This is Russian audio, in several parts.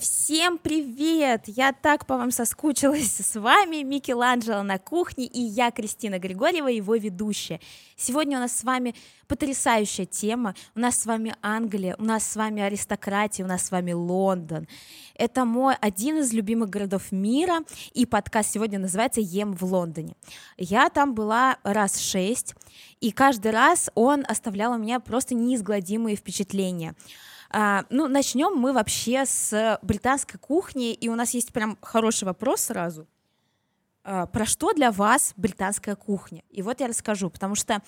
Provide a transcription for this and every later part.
Всем привет! Я так по вам соскучилась. С вами Микеланджело на кухне и я, Кристина Григорьева, его ведущая. Сегодня у нас с вами потрясающая тема. У нас с вами Англия, у нас с вами аристократия, у нас с вами Лондон. Это мой один из любимых городов мира, и подкаст сегодня называется «Ем в Лондоне». Я там была раз шесть, и каждый раз он оставлял у меня просто неизгладимые впечатления — а, ну, начнем мы вообще с британской кухни, и у нас есть прям хороший вопрос сразу. А, про что для вас британская кухня? И вот я расскажу, потому что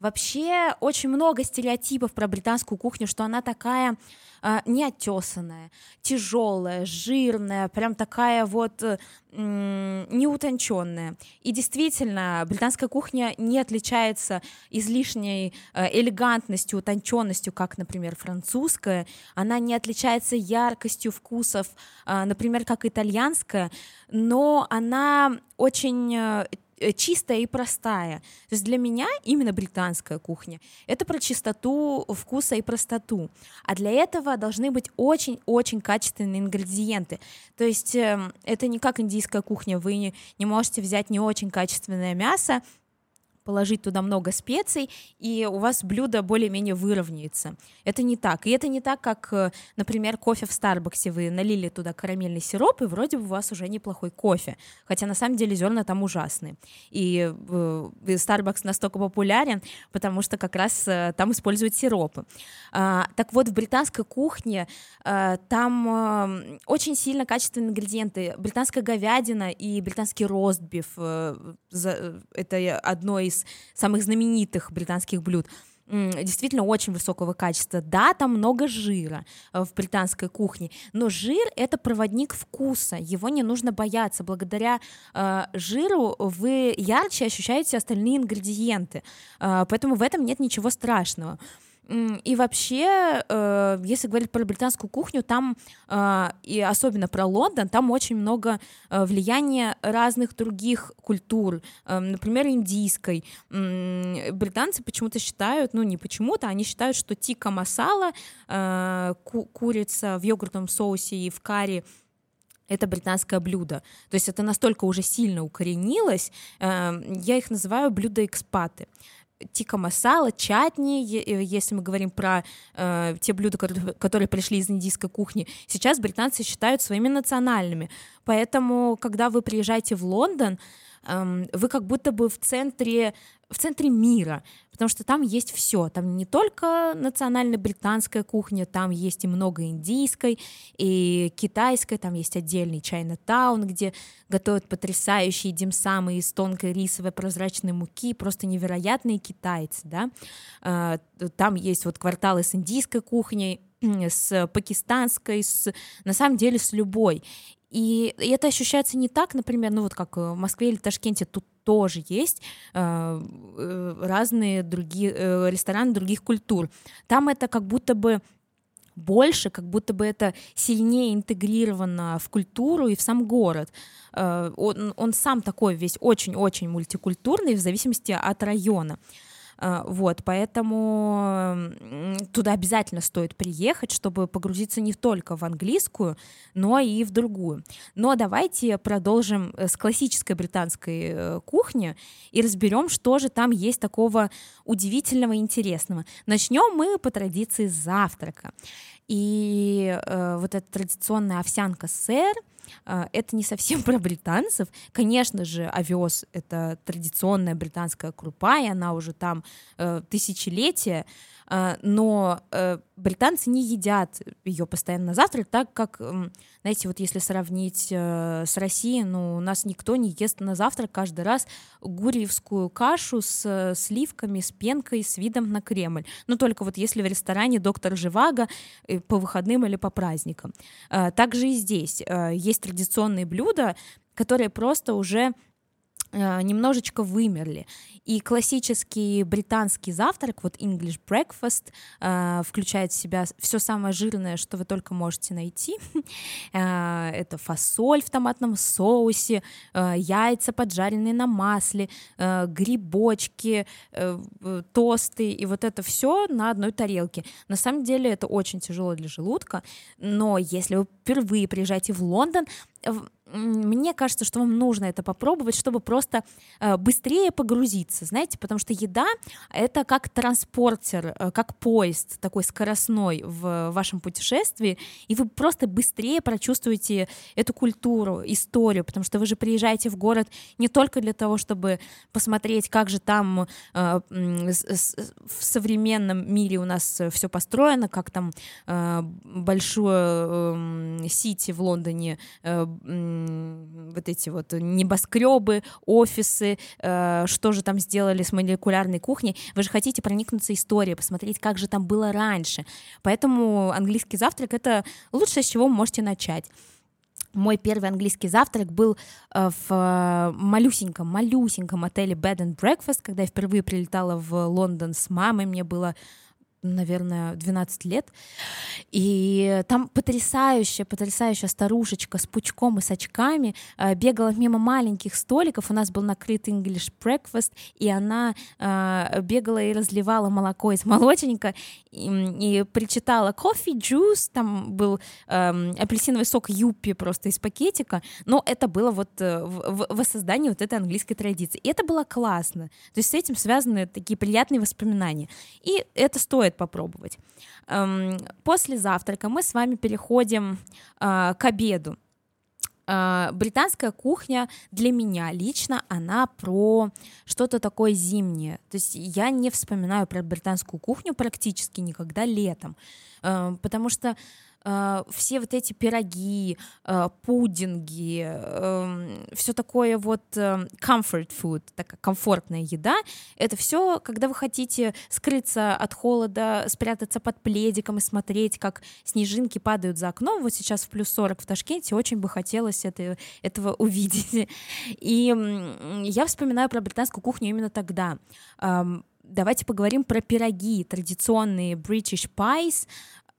вообще очень много стереотипов про британскую кухню, что она такая э, неотесанная, тяжелая, жирная, прям такая вот э, неутонченная. И действительно, британская кухня не отличается излишней э, элегантностью, утонченностью, как, например, французская. Она не отличается яркостью вкусов, э, например, как итальянская, но она очень Э, чистая и простая. То есть для меня именно британская кухня — это про чистоту вкуса и простоту. А для этого должны быть очень-очень качественные ингредиенты. То есть э, это не как индийская кухня, вы не можете взять не очень качественное мясо, положить туда много специй, и у вас блюдо более-менее выровняется. Это не так. И это не так, как, э, например, кофе в Старбаксе. Вы налили туда карамельный сироп, и вроде бы у вас уже неплохой кофе. Хотя на самом деле зерна там ужасные. И э, Starbucks настолько популярен, потому что как раз э, там используют сиропы. А, так вот, в британской кухне там очень сильно качественные ингредиенты. Британская говядина и британский ростбиф. Это одно из из самых знаменитых британских блюд действительно очень высокого качества. Да, там много жира э, в британской кухне, но жир это проводник вкуса, его не нужно бояться. Благодаря э, жиру вы ярче ощущаете остальные ингредиенты, э, поэтому в этом нет ничего страшного. И вообще, э, если говорить про британскую кухню, там, э, и особенно про Лондон, там очень много э, влияния разных других культур, например, индийской. Британцы почему-то считают, ну не почему-то, они считают, что тика масала, курица в йогуртовом соусе и в карри, это британское блюдо. То есть это настолько уже сильно укоренилось, я их называю блюда-экспаты тика масала, чатни, э, если мы говорим про э, те блюда, которые, которые пришли из индийской кухни, сейчас британцы считают своими национальными. Поэтому, когда вы приезжаете в Лондон, вы как будто бы в центре, в центре мира, потому что там есть все. Там не только национальная британская кухня, там есть и много индийской, и китайской, там есть отдельный чайна таун, где готовят потрясающие димсамы из тонкой рисовой прозрачной муки, просто невероятные китайцы, да. А, там есть вот кварталы с индийской кухней, с пакистанской, с, на самом деле с любой. И это ощущается не так, например, ну вот как в Москве или Ташкенте, тут тоже есть э, э, разные другие э, рестораны других культур. Там это как будто бы больше, как будто бы это сильнее интегрировано в культуру и в сам город. Он, он сам такой весь очень-очень мультикультурный в зависимости от района. А, вот, поэтому туда обязательно стоит приехать, чтобы погрузиться не только в английскую, но и в другую. Но давайте продолжим э, с классической британской э, кухни и разберем, что же там есть такого удивительного и интересного. Начнем мы по традиции с завтрака. И э, вот эта традиционная овсянка сэр, э, это не совсем про британцев. Конечно же, овес — это традиционная британская крупа, и она уже там э, тысячелетия, но э, британцы не едят ее постоянно на завтрак, так как, знаете, вот если сравнить э, с Россией, ну, у нас никто не ест на завтрак каждый раз гурьевскую кашу с э, сливками, с пенкой, с видом на Кремль. Ну, только вот если в ресторане доктор Живаго по выходным или по праздникам. Также и здесь есть традиционные блюда, которые просто уже немножечко вымерли. И классический британский завтрак, вот English breakfast, э, включает в себя все самое жирное, что вы только можете найти. Э, это фасоль в томатном соусе, яйца поджаренные на масле, грибочки, тосты, и вот это все на одной тарелке. На самом деле это очень тяжело для желудка, но если вы впервые приезжаете в Лондон, мне кажется, что вам нужно это попробовать, чтобы просто э, быстрее погрузиться, знаете, потому что еда — это как транспортер, э, как поезд такой скоростной в вашем путешествии, и вы просто быстрее прочувствуете эту культуру, историю, потому что вы же приезжаете в город не только для того, чтобы посмотреть, как же там э, в современном мире у нас все построено, как там большое сити в Лондоне вот эти вот небоскребы, офисы, э, что же там сделали с молекулярной кухней. Вы же хотите проникнуться историей, посмотреть, как же там было раньше. Поэтому английский завтрак — это лучшее, с чего вы можете начать. Мой первый английский завтрак был э, в малюсеньком, малюсеньком отеле Bed and Breakfast, когда я впервые прилетала в Лондон с мамой, мне было наверное, 12 лет. И там потрясающая, потрясающая старушечка с пучком и с очками э, бегала мимо маленьких столиков. У нас был накрыт English breakfast, и она э, бегала и разливала молоко из молочника и, и причитала кофе, juice, там был э, апельсиновый сок юппи просто из пакетика. Но это было вот э, в, в воссоздании вот этой английской традиции. И это было классно. То есть с этим связаны такие приятные воспоминания. И это стоит стоит попробовать. Эм, после завтрака мы с вами переходим э, к обеду. Э, британская кухня для меня лично, она про что-то такое зимнее. То есть я не вспоминаю про британскую кухню практически никогда летом, э, потому что э, все вот эти пироги, э, пудинги, э, все такое вот э, comfort food, такая комфортная еда, это все, когда вы хотите скрыться от холода, спрятаться под пледиком и смотреть, как снежинки падают за окном. Вот сейчас в плюс 40 в Ташкенте, очень бы хотелось это, этого увидеть. И я вспоминаю про британскую кухню именно тогда давайте поговорим про пироги, традиционные British pies,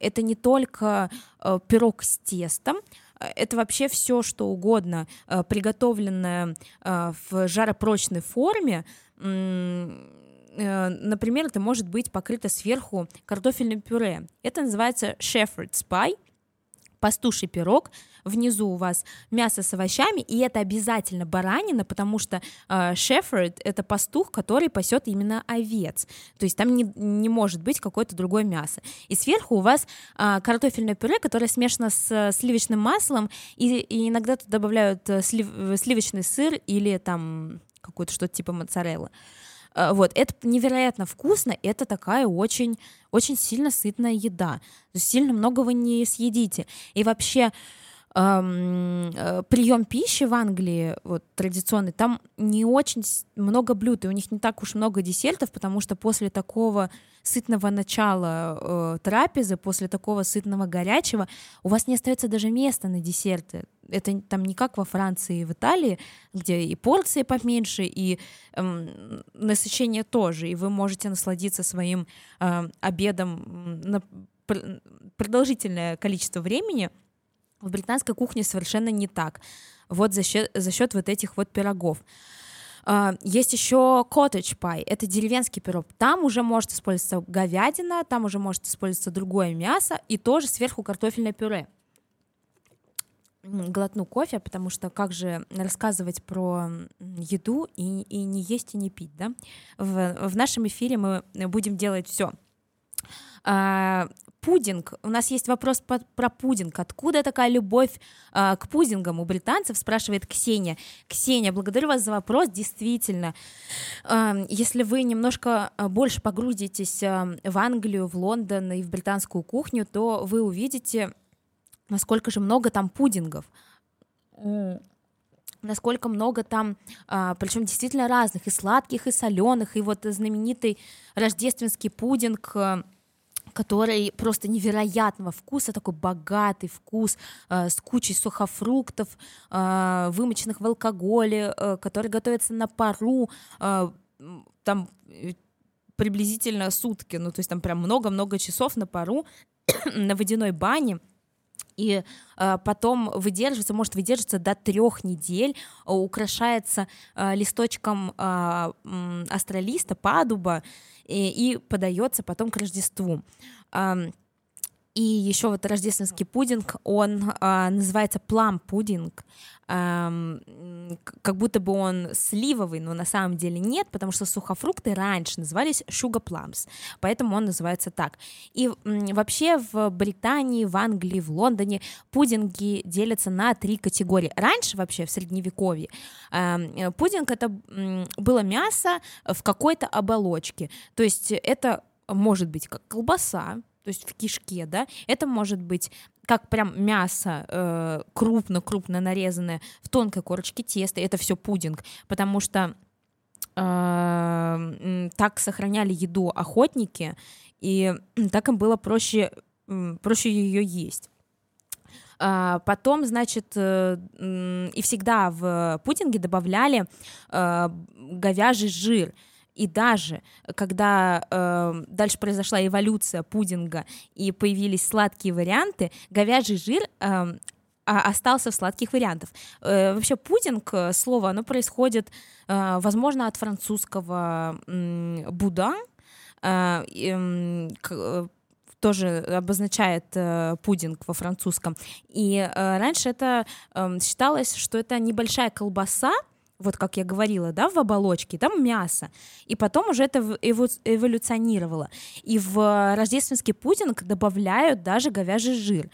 это не только э, пирог с тестом, э, это вообще все, что угодно, э, приготовленное в жаропрочной форме. Например, это может быть покрыто сверху картофельным пюре. Это называется shepherd's pie — пастуший пирог, внизу у вас мясо с овощами, и это обязательно баранина, потому что э, это пастух, который пасет именно овец, то есть там не, не может быть какое-то другое мясо. И сверху у вас э, картофельное пюре, которое смешано с э, сливочным маслом, и, и иногда тут добавляют э, слив, сливочный сыр или там какое-то что-то типа моцарелла. Э, вот, это невероятно вкусно, это такая очень, очень сильно сытная еда. Сильно много вы не съедите. И вообще э, прием пищи в Англии, вот традиционный, там не очень много блюд, и у них не так уж много десертов, потому что после такого сытного начала э, трапезы, после такого сытного горячего, у вас не остается даже места на десерты. Это там не как во Франции и в Италии, где и порции поменьше, и э, насыщение тоже, и вы можете насладиться своим э, обедом на продолжительное количество времени. В британской кухне совершенно не так. Вот за счет, за счет вот этих вот пирогов. Uh, есть еще cottage pie, это деревенский пирог. Там уже может использоваться говядина, там уже может использоваться другое мясо и тоже сверху картофельное пюре. Глотну кофе, потому что как же рассказывать про еду и, и не есть и не пить, да? В, в нашем эфире мы будем делать все. Пудинг. У нас есть вопрос по, про пудинг. Откуда такая любовь э, к пудингам у британцев, спрашивает Ксения. Ксения, благодарю вас за вопрос. Действительно, э, если вы немножко а, больше погрузитесь э, в Англию, в Лондон и в британскую кухню, то вы увидите, насколько же много там пудингов насколько много там, причем действительно разных, и сладких, и соленых, и вот знаменитый рождественский пудинг который просто невероятного вкуса, такой богатый вкус э, с кучей сухофруктов, э, вымоченных в алкоголе, э, который готовится на пару, э, там э, приблизительно сутки, ну то есть там прям много-много часов на пару на водяной бане и э, потом выдерживается, может выдерживаться до трех недель, э, украшается э, листочком э, астролиста, падуба и, и подается потом к Рождеству. Э, и еще вот рождественский пудинг, он э, называется плам-пудинг, э, как будто бы он сливовый, но на самом деле нет, потому что сухофрукты раньше назывались plums, поэтому он называется так. И э, вообще в Британии, в Англии, в Лондоне пудинги делятся на три категории. Раньше вообще в средневековье э, пудинг это было мясо в какой-то оболочке, то есть это может быть как колбаса, то есть в кишке, да, это может быть как прям мясо э, крупно-крупно нарезанное в тонкой корочке теста, это все пудинг, потому что э, так сохраняли еду охотники, и так им было проще, проще ее есть. А, потом, значит, э, и всегда в пудинге добавляли э, говяжий жир, и даже когда э, дальше произошла эволюция пудинга и появились сладкие варианты, говяжий жир э, остался в сладких вариантах. Э, вообще пудинг, э, слово, оно происходит, э, возможно, от французского э, буда, э, э, тоже обозначает э, пудинг во французском. И э, раньше это э, считалось, что это небольшая колбаса, вот как я говорила, да, в оболочке, там мясо. И потом уже это эволюционировало. И в рождественский пудинг добавляют даже говяжий жир.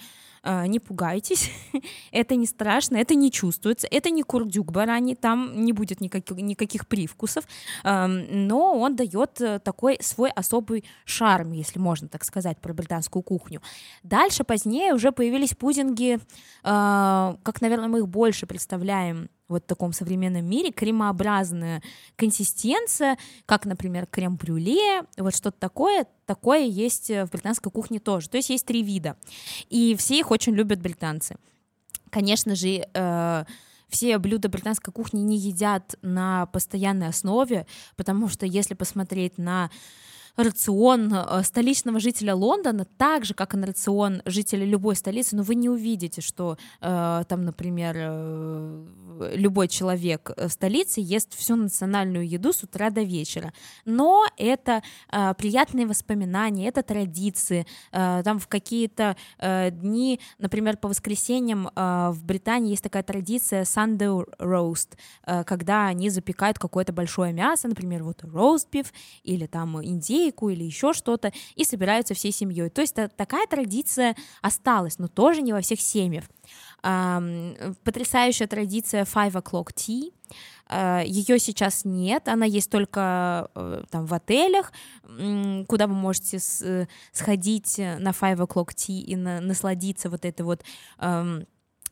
А, не пугайтесь, это не страшно, это не чувствуется, это не курдюк бараний, там не будет никаких, никаких привкусов, но он дает э, такой свой особый шарм, если можно так сказать, про британскую кухню. Дальше, позднее уже появились пудинги, как, наверное, мы их больше представляем вот в таком современном мире, кремообразная консистенция, как, например, крем-брюле, вот что-то такое, такое есть в британской кухне тоже. То есть есть три вида, и все их очень любят британцы. Конечно же, э, все блюда британской кухни не едят на постоянной основе, потому что если посмотреть на рацион э, столичного жителя Лондона, так же, как и на рацион жителя любой столицы, но вы не увидите, что э, там, например, э, любой человек в столице ест всю национальную еду с утра до вечера. Но это э, приятные воспоминания, это традиции. Э, там в какие-то э, дни, например, по воскресеньям э, в Британии есть такая традиция Sunday roast, э, когда они запекают какое-то большое мясо, например, вот beef или там индейку, индейку или еще что-то, и собираются всей семьей. То есть такая традиция осталась, но тоже не во всех семьях. Потрясающая традиция Five O'Clock Tea, а, ее сейчас нет, она есть только э, там в отелях, куда вы можете сходить на Five O'Clock Tea и насладиться вот этой вот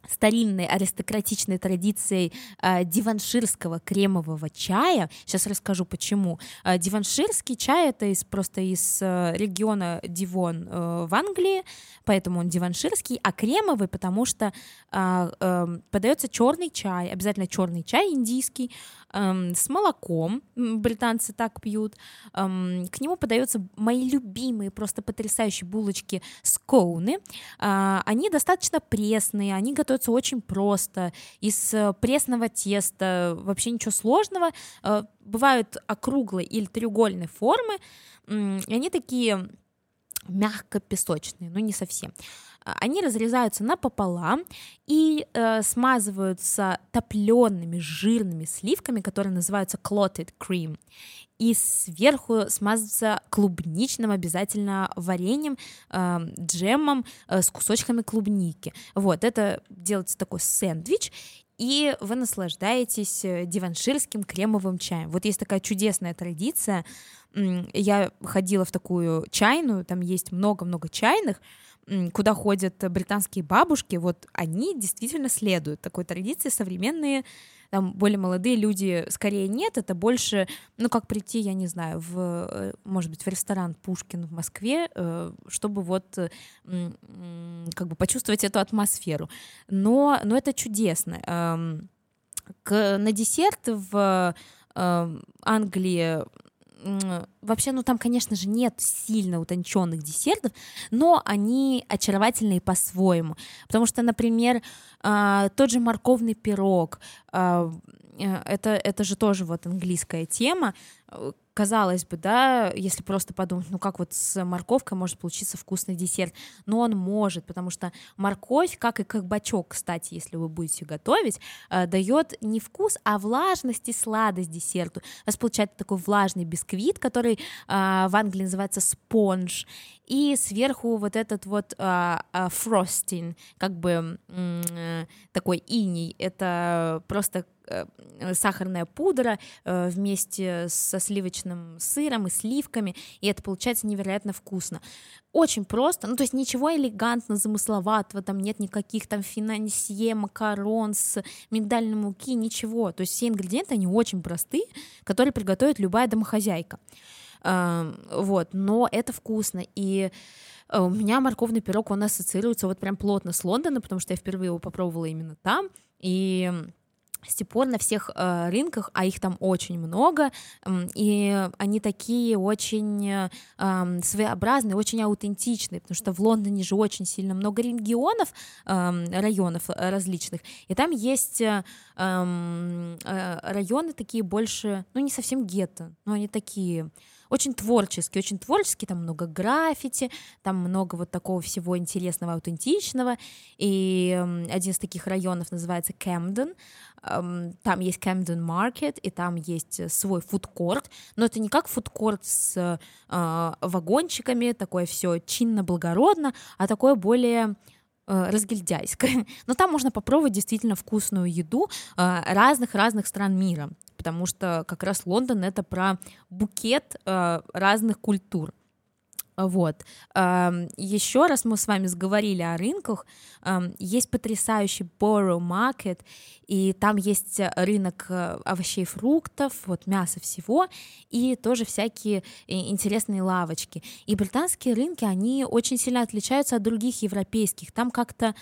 старинной аристократичной традицией э, диванширского кремового чая. Сейчас расскажу почему. Э, диванширский чай это из, просто из э, региона Дивон э, в Англии, поэтому он диванширский, а кремовый, потому что э, э, подается черный чай, обязательно черный чай индийский, э, с молоком, британцы так пьют. Э, к нему подаются мои любимые, просто потрясающие булочки скоуны. Э, они достаточно пресные, они готовятся готовится очень просто, из э, пресного теста, вообще ничего сложного. Э, бывают округлые или треугольные формы, и они такие мягко песочные, но не совсем. А, они разрезаются напополам и э, смазываются топлеными жирными сливками, которые называются clotted cream и сверху смазываться клубничным обязательно вареньем, э, джемом э, с кусочками клубники. Вот, это делается такой сэндвич, и вы наслаждаетесь э, диванширским кремовым чаем. Вот есть такая чудесная традиция, я ходила в такую чайную, там есть много-много чайных, куда ходят британские бабушки, вот они действительно следуют такой традиции. Современные, там более молодые люди скорее нет, это больше, ну как прийти, я не знаю, в, э, может быть, в ресторан Пушкин в Москве, э, чтобы вот как бы почувствовать эту атмосферу. Но, но это чудесно. Эм, к, на десерт в Англии вообще, ну там, конечно же, нет сильно утонченных десертов, но они очаровательные по-своему. Потому что, например, а, тот же морковный пирог, а, э, это, это же тоже вот английская тема, казалось бы, да, если просто подумать, ну как вот с морковкой может получиться вкусный десерт, но он может, потому что морковь, как и кабачок, кстати, если вы будете готовить, э, дает не вкус, а влажность и сладость десерту. У вас получается такой влажный бисквит, который э, в Англии называется спонж, и сверху вот этот вот фростинг, э, как бы такой иней, это просто Э, сахарная пудра э, вместе со сливочным сыром и сливками, и это получается невероятно вкусно. Очень просто, ну то есть ничего элегантно, замысловатого, там нет никаких там финансье, макарон с миндальной муки, ничего. То есть все ингредиенты, они очень простые, которые приготовит любая домохозяйка. Эм, вот, но это вкусно, и э, у меня морковный пирог, он ассоциируется вот прям плотно с Лондоном, потому что я впервые его попробовала именно там, и с тех пор на всех э, рынках, а их там очень много, э, и они такие очень э, своеобразные, очень аутентичные, потому что в Лондоне же очень сильно много регионов, э, районов различных, и там есть э, э, районы такие больше, ну не совсем гетто, но они такие очень творческий, очень творческий, там много граффити, там много вот такого всего интересного, аутентичного, и один из таких районов называется Кэмден, там есть Camden Market, и там есть свой фудкорт, но это не как фудкорт с э, вагончиками, такое все чинно-благородно, а такое более э, разгильдяйское. Но там можно попробовать действительно вкусную еду разных-разных стран мира потому что как раз Лондон это про букет э, разных культур. Вот. Еще раз мы с вами сговорили о рынках. Есть потрясающий Borough Market, и там есть рынок э, овощей, фруктов, вот мяса всего, и тоже всякие э, интересные лавочки. И британские рынки, они очень сильно отличаются от других европейских. Там как-то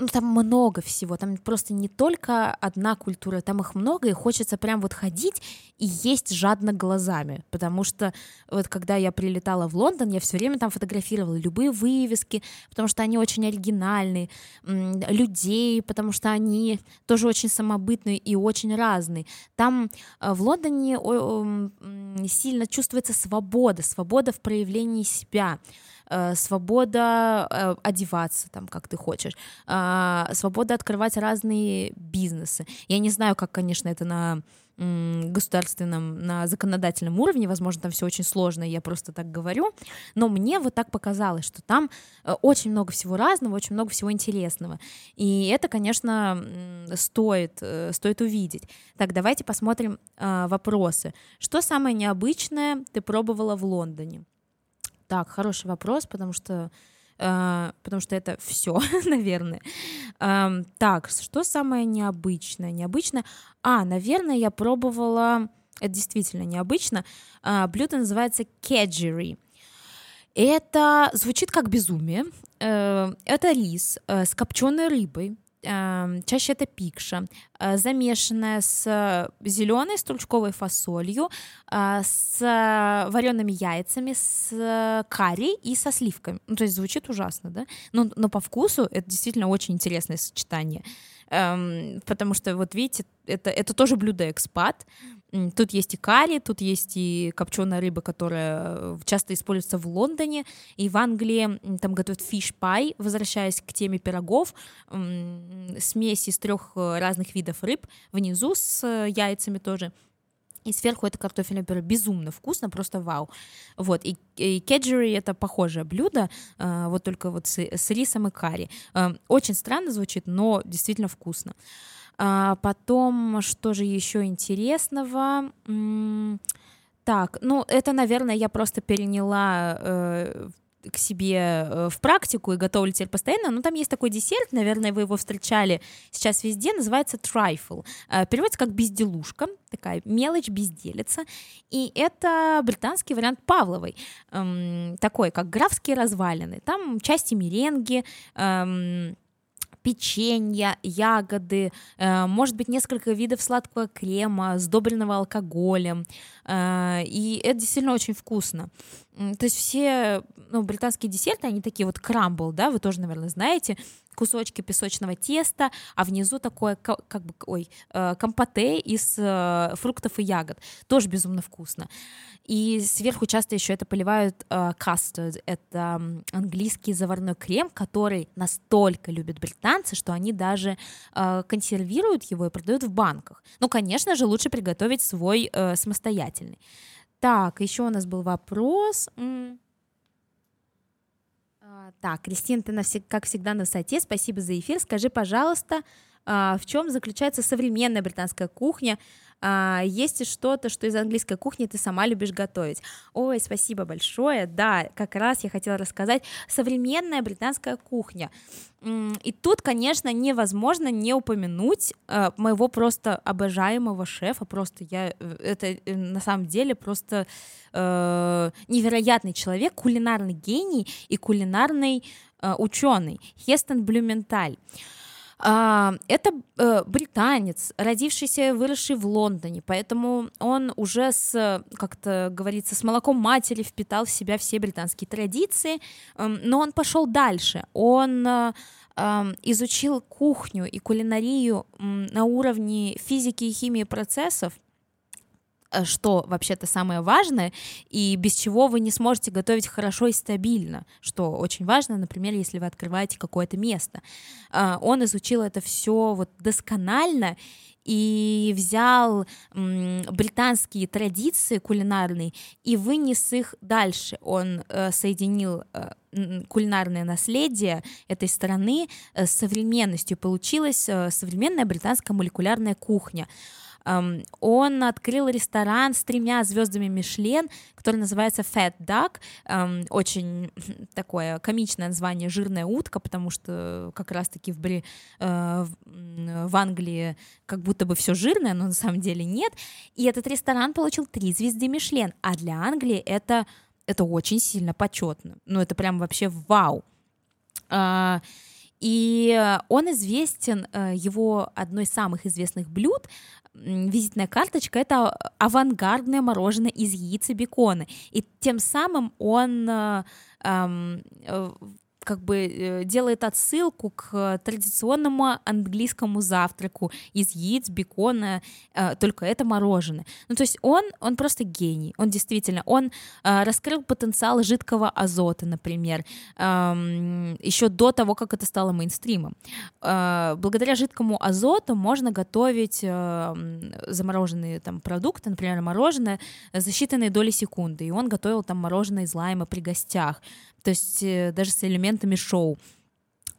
ну, там много всего, там просто не только одна культура, там их много, и хочется прям вот ходить и есть жадно глазами, потому что вот когда я прилетала в Лондон, я все время там фотографировала любые вывески, потому что они очень оригинальные, людей, потому что они тоже очень самобытные и очень разные. Там э, в Лондоне сильно чувствуется свобода, свобода в проявлении себя, свобода э, одеваться там, как ты хочешь, э, свобода открывать разные бизнесы. Я не знаю, как, конечно, это на государственном, на законодательном уровне, возможно, там все очень сложно, я просто так говорю, но мне вот так показалось, что там очень много всего разного, очень много всего интересного, и это, конечно, стоит, стоит увидеть. Так, давайте посмотрим вопросы. Что самое необычное ты пробовала в Лондоне? Так, хороший вопрос, потому что Uh, потому что это все, наверное. Uh, так, что самое необычное? Необычное. А, наверное, я пробовала. Это действительно необычно. Uh, блюдо называется кеджери. Это звучит как безумие. Э, это рис э, с копченой рыбой, чаще это пикша, э, замешанная с зеленой стручковой фасолью, э, с вареными яйцами, с карри и со сливками. Ну, то есть звучит ужасно, да? Но, но по вкусу это действительно очень интересное сочетание. Эм, потому что, вот видите, это, это тоже блюдо экспат. Тут есть и карри, тут есть и копченая рыба, которая э, часто используется в Лондоне, и в Англии там готовят fish pie, возвращаясь к теме пирогов, смесь из трех э, разных видов рыб, внизу с э, яйцами тоже, и сверху это картофельное пюре безумно вкусно, просто вау. Вот, и, и кеджери это похожее блюдо, вот только вот с, с рисом и карри. Очень странно звучит, но действительно вкусно. А потом, что же еще интересного? Так, ну это, наверное, я просто переняла э, к себе э, в практику и готовлю теперь постоянно, но там есть такой десерт, наверное, вы его встречали сейчас везде, называется трайфл. Э, переводится как безделушка, такая мелочь, безделица. И это британский вариант Павловой, эм, такой, как графские развалины. Там части меренги, эм, печенье, ягоды, э, может быть, несколько видов сладкого крема, сдобренного алкоголем. Э, и это действительно очень вкусно. То есть все ну, британские десерты, они такие вот крамбл, да, вы тоже, наверное, знаете, кусочки песочного теста, а внизу такое, как бы, ой, э, компоте из фруктов и ягод. Тоже безумно вкусно. И сверху часто еще это поливают э, custard. Это английский заварной крем, который настолько любят британцы, что они даже э, консервируют его и продают в банках. Ну, конечно же, лучше приготовить свой э, самостоятельный. Так, еще у нас был вопрос. А, так, Кристина, ты, как всегда, на высоте. Спасибо за эфир. Скажи, пожалуйста, а, в чем заключается современная британская кухня? А, есть что-то, что из английской кухни ты сама любишь готовить. Ой, спасибо большое, да, как раз я хотела рассказать современная британская кухня. И тут, конечно, невозможно не упомянуть э, моего просто обожаемого шефа, просто я, э, это э, на самом деле просто э, невероятный человек, кулинарный гений и кулинарный э, ученый, Хестон Блюменталь. Это э, британец, родившийся выросший в Лондоне, поэтому он уже с, как-то говорится, с молоком матери впитал в себя все британские традиции, эм, но он пошел дальше, он э, эм, изучил кухню и кулинарию на уровне физики и химии процессов, что вообще-то самое важное, и без чего вы не сможете готовить хорошо и стабильно, что очень важно, например, если вы открываете какое-то место. Э, он изучил это все вот досконально и взял британские традиции кулинарные и вынес их дальше. Он э, соединил кулинарное наследие этой страны с современностью. Получилась современная британская молекулярная кухня. Он открыл ресторан с тремя звездами Мишлен, который называется Fat Duck. Очень такое комичное название «Жирная утка», потому что как раз-таки в, Бри... Э, в Англии как будто бы все жирное, но на самом деле нет. И этот ресторан получил три звезды Мишлен, а для Англии это, это очень сильно почетно. Ну, это прям вообще вау. А, и он известен, э, его одно из самых известных блюд визитная карточка — это авангардное мороженое из яиц и бекона. И тем самым он э, э, как бы э, делает отсылку к традиционному английскому завтраку из яиц, бекона, э, только это мороженое. Ну, то есть он, он просто гений, он действительно, он э, раскрыл потенциал жидкого азота, например, еще до того, как это стало мейнстримом. Благодаря жидкому азоту можно готовить замороженные там продукты, например, мороженое за считанные доли секунды, и он готовил там мороженое из лайма при гостях, то есть э, даже с элементами шоу.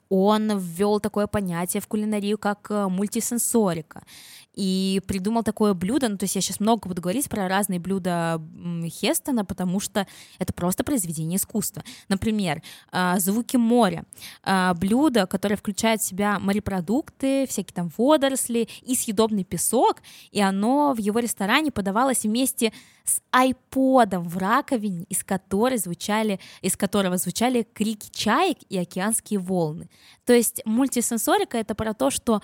Он ввел такое понятие в кулинарию, как э, мультисенсорика и придумал такое блюдо, ну, то есть я сейчас много буду говорить про разные блюда Хестона, потому что это просто произведение искусства. Например, а, «Звуки моря», а, блюдо, которое включает в себя морепродукты, всякие там водоросли и съедобный песок, и оно в его ресторане подавалось вместе с айподом в раковине, из которой звучали, из которого звучали крики чаек и океанские волны. То есть мультисенсорика — это про то, что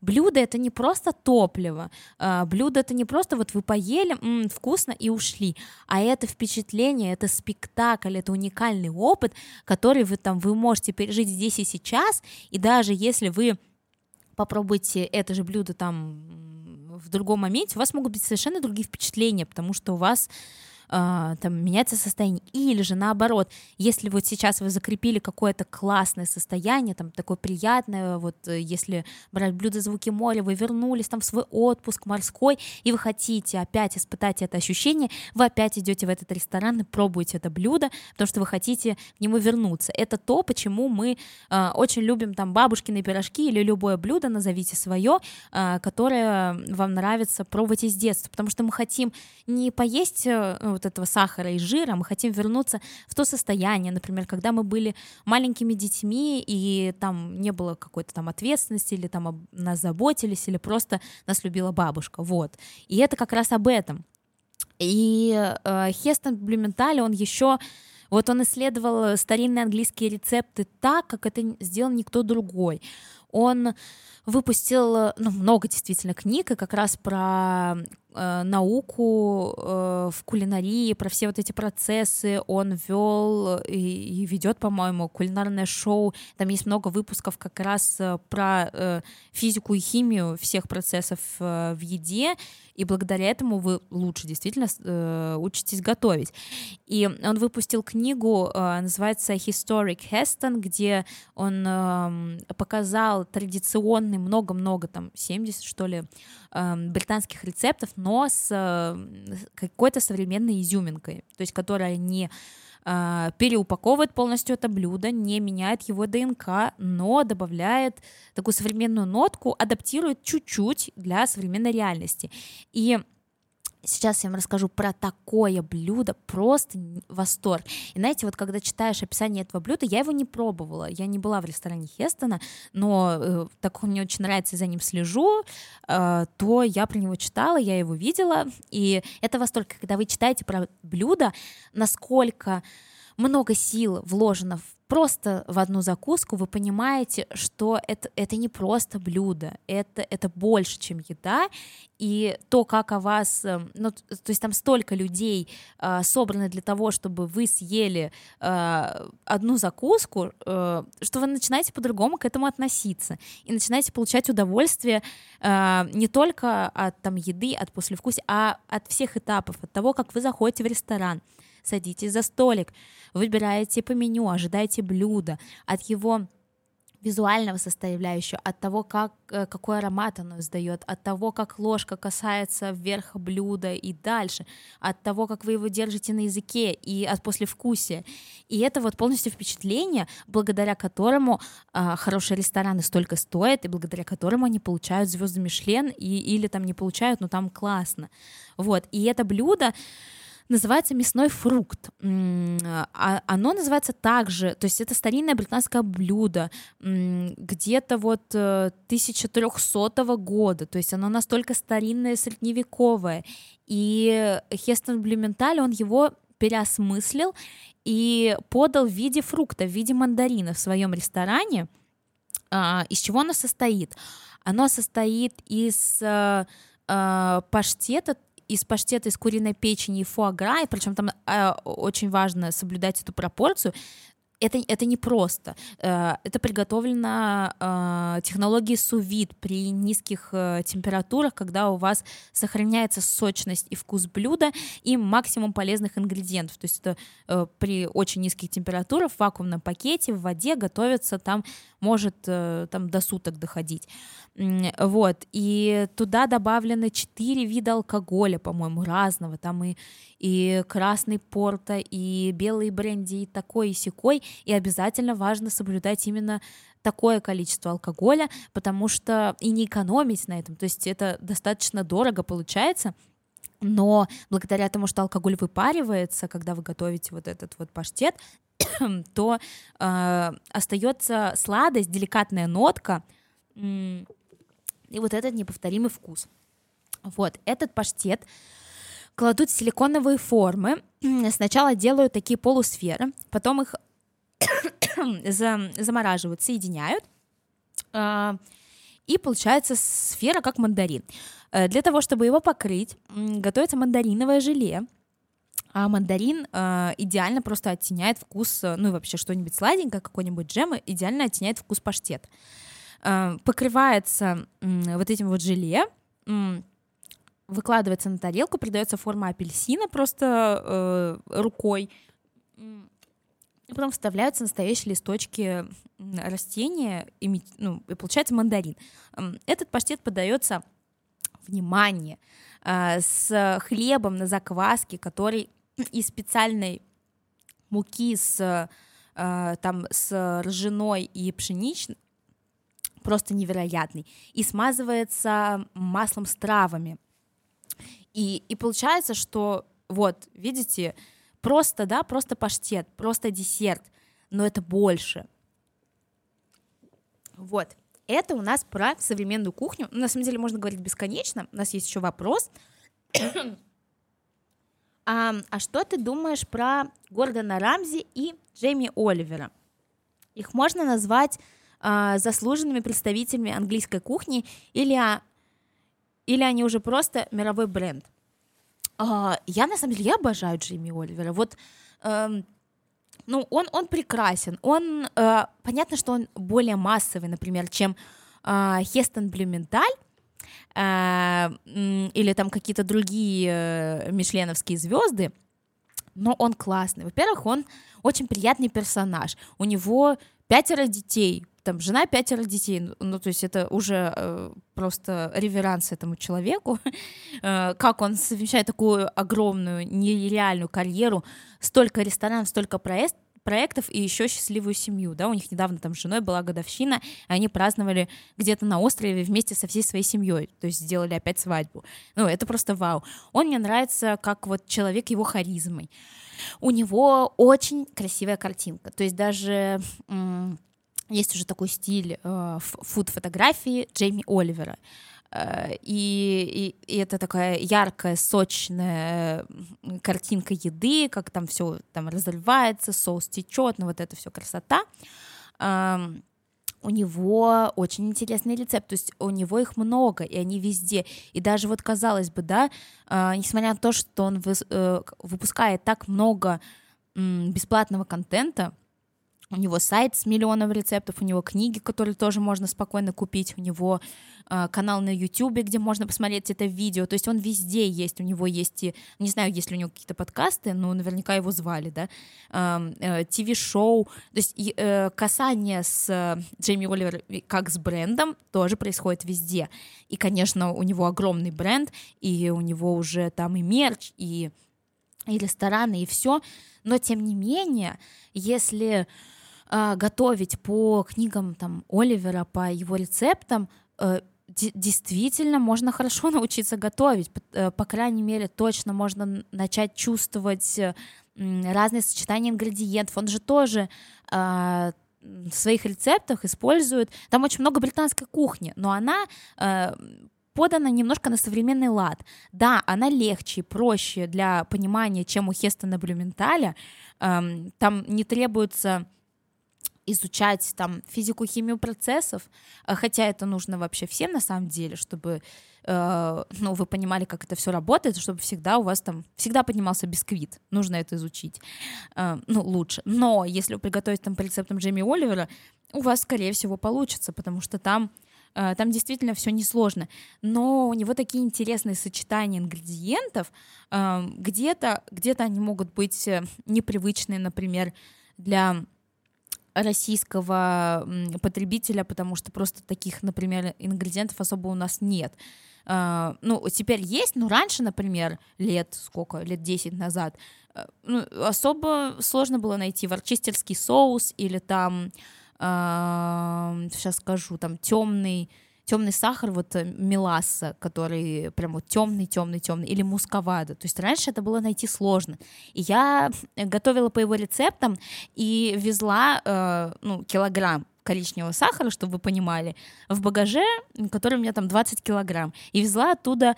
блюдо это не просто топливо, а, блюдо это не просто вот вы поели, м, вкусно и ушли, а это впечатление, это спектакль, это уникальный опыт, который вы там вы можете пережить здесь и сейчас, и даже если вы попробуйте это же блюдо там в другом моменте, у вас могут быть совершенно другие впечатления, потому что у вас э, там меняется состояние. Или же наоборот, если вот сейчас вы закрепили какое-то классное состояние, там такое приятное, вот э, если брать блюдо звуки моря, вы вернулись там в свой отпуск морской, и вы хотите опять испытать это ощущение, вы опять идете в этот ресторан и пробуете это блюдо, потому что вы хотите к нему вернуться. Это то, почему мы э, очень любим там бабушкины пирожки или любое блюдо, назовите свое, э, которое вам нравится пробовать из детства, потому что мы хотим не поесть э, вот этого сахара и жира, мы хотим вернуться в то состояние, например, когда мы были маленькими детьми, и там не было какой-то там ответственности, или там нас заботились, или просто нас любила бабушка, вот. И это как раз об этом. И э, Хестон Блюменталь, он еще вот он исследовал старинные английские рецепты так, как это сделал никто другой. Он выпустил ну, много действительно книг, и как раз про э, науку э, в кулинарии, про все вот эти процессы он вел и, и ведет, по-моему, кулинарное шоу. Там есть много выпусков как раз э, про э, физику и химию всех процессов э, в еде, и благодаря этому вы лучше действительно э, учитесь готовить. И он выпустил книгу, э, называется Historic Heston, где он э, показал традиционный много-много, там, 70, что ли, э, британских рецептов, но с э, какой-то современной изюминкой, то есть которая не э, переупаковывает полностью это блюдо, не меняет его ДНК, но добавляет такую современную нотку, адаптирует чуть-чуть для современной реальности. И Сейчас я вам расскажу про такое блюдо, просто восторг. И знаете, вот когда читаешь описание этого блюда, я его не пробовала, я не была в ресторане Хестона, но э, так как мне очень нравится, за ним слежу, э, то я про него читала, я его видела, и это восторг, когда вы читаете про блюдо, насколько много сил вложено в просто в одну закуску, вы понимаете, что это, это не просто блюдо, это, это больше, чем еда, и то, как о вас, э, ну, то есть там столько людей э, собраны для того, чтобы вы съели э, одну закуску, э, что вы начинаете по-другому к этому относиться, и начинаете получать удовольствие э, не только от там еды, от послевкусия, а от всех этапов, от того, как вы заходите в ресторан, садитесь за столик, выбираете по меню, ожидаете блюда, от его визуального составляющего, от того, как, э, какой аромат оно издает, от того, как ложка касается верха блюда и дальше, от того, как вы его держите на языке и от послевкусия. И это вот полностью впечатление, благодаря которому а, хорошие рестораны столько стоят, и благодаря которому они получают звезды Мишлен, и, или там не получают, но там классно. Вот. И это блюдо, называется мясной фрукт. А, оно называется также, то есть это старинное британское блюдо, где-то вот 1300 э, года, то есть оно настолько старинное, средневековое. И Хестон Блюменталь, он его переосмыслил и подал в виде фрукта, в виде мандарина в своем ресторане. А, из чего оно состоит? Оно состоит из э, э, паштета из паштета из куриной печени и фуагра, и причем там э, очень важно соблюдать эту пропорцию, это, это не просто. Э, это приготовлено э, технологией сувид при низких э, температурах, когда у вас сохраняется сочность и вкус блюда и максимум полезных ингредиентов. То есть это при очень низких температурах в вакуумном пакете в воде готовится там может там до суток доходить. Вот, и туда добавлены четыре вида алкоголя, по-моему, разного, там и, и красный порта, и белый бренди, и такой, и секой, и обязательно важно соблюдать именно такое количество алкоголя, потому что и не экономить на этом, то есть это достаточно дорого получается, но благодаря тому, что алкоголь выпаривается, когда вы готовите вот этот вот паштет, то э, остается сладость, деликатная нотка, и вот этот неповторимый вкус. Вот, этот паштет кладут силиконовые формы. Сначала делают такие полусферы, потом их замораживают, соединяют, а, и получается сфера как мандарин. Э, для того, чтобы его покрыть, готовится мандариновое желе, а мандарин э, идеально просто оттеняет вкус, ну и вообще что-нибудь сладенькое, какой-нибудь джем, идеально оттеняет вкус паштета. Э, покрывается вот этим вот желе, выкладывается на тарелку, придается форма апельсина просто э, рукой, и потом вставляются настоящие листочки растения, и, ну, и получается мандарин. Этот паштет подается, внимание, э, с хлебом на закваске, который из специальной муки с, э, там, с ржаной и пшеничной, просто невероятный, и смазывается маслом с травами. И, и получается, что вот, видите, просто, да, просто паштет, просто десерт, но это больше. Вот, это у нас про современную кухню. На самом деле можно говорить бесконечно. У нас есть еще вопрос. а, а что ты думаешь про Гордона Рамзи и Джейми Оливера? Их можно назвать а, заслуженными представителями английской кухни или, а, или они уже просто мировой бренд? А, я на самом деле я обожаю Джейми Оливера. Вот эм, ну, он, он прекрасен. Он, э, понятно, что он более массовый, например, чем э, Хестон Блюменталь, э, или там какие-то другие э, мишленовские звезды, но он классный. Во-первых, он очень приятный персонаж. У него пятеро детей, там жена пятеро детей, ну, ну то есть это уже э, просто реверанс этому человеку, э, как он совмещает такую огромную нереальную карьеру, столько ресторанов, столько проект, проектов и еще счастливую семью, да, у них недавно там с женой была годовщина, и они праздновали где-то на острове вместе со всей своей семьей, то есть сделали опять свадьбу. Ну, это просто вау. Он мне нравится как вот человек его харизмой. У него очень красивая картинка, то есть даже есть уже такой стиль э, фуд-фотографии Джейми Оливера. Э, и, и, и это такая яркая, сочная картинка еды, как там все там разливается, соус течет, ну вот это все красота. Э, у него очень интересный рецепт, то есть у него их много, и они везде. И даже вот казалось бы, да, э, несмотря на то, что он вы, э, выпускает так много э, бесплатного контента, у него сайт с миллионом рецептов, у него книги, которые тоже можно спокойно купить, у него э, канал на YouTube, где можно посмотреть это видео. То есть он везде есть. У него есть и, не знаю, есть ли у него какие-то подкасты, но наверняка его звали, да, э, э, ТВ-шоу. То есть э, касание с э, Джейми Оливер как с брендом тоже происходит везде. И, конечно, у него огромный бренд, и у него уже там и мерч, и и рестораны, и все. Но тем не менее, если э, готовить по книгам там Оливера, по его рецептам, э, действительно можно хорошо научиться готовить. По, э, по крайней мере, точно можно начать чувствовать э, разные сочетания ингредиентов. Он же тоже э, в своих рецептах использует. Там очень много британской кухни, но она э, подана немножко на современный лад. Да, она легче, проще для понимания, чем у Хестона Блюменталя. Эм, там не требуется изучать там физику, химию процессов, э, хотя это нужно вообще всем на самом деле, чтобы э, ну, вы понимали, как это все работает, чтобы всегда у вас там, всегда поднимался бисквит, нужно это изучить, э, ну, лучше. Но если вы приготовите там по рецептам Джейми Оливера, у вас, скорее всего, получится, потому что там э, там действительно все несложно, но у него такие интересные сочетания ингредиентов, э, где-то где они могут быть непривычные, например, для российского потребителя, потому что просто таких, например, ингредиентов особо у нас нет. Uh, ну, теперь есть, но раньше, например, лет сколько, лет 10 назад, uh, ну, особо сложно было найти ворчестерский соус или там, сейчас скажу, там темный темный сахар, вот э, меласса, который прям вот темный, темный, темный, или мусковада. То есть раньше это было найти сложно. И я готовила по его рецептам и везла э, ну, килограмм коричневого сахара, чтобы вы понимали, в багаже, который у меня там 20 килограмм, и везла оттуда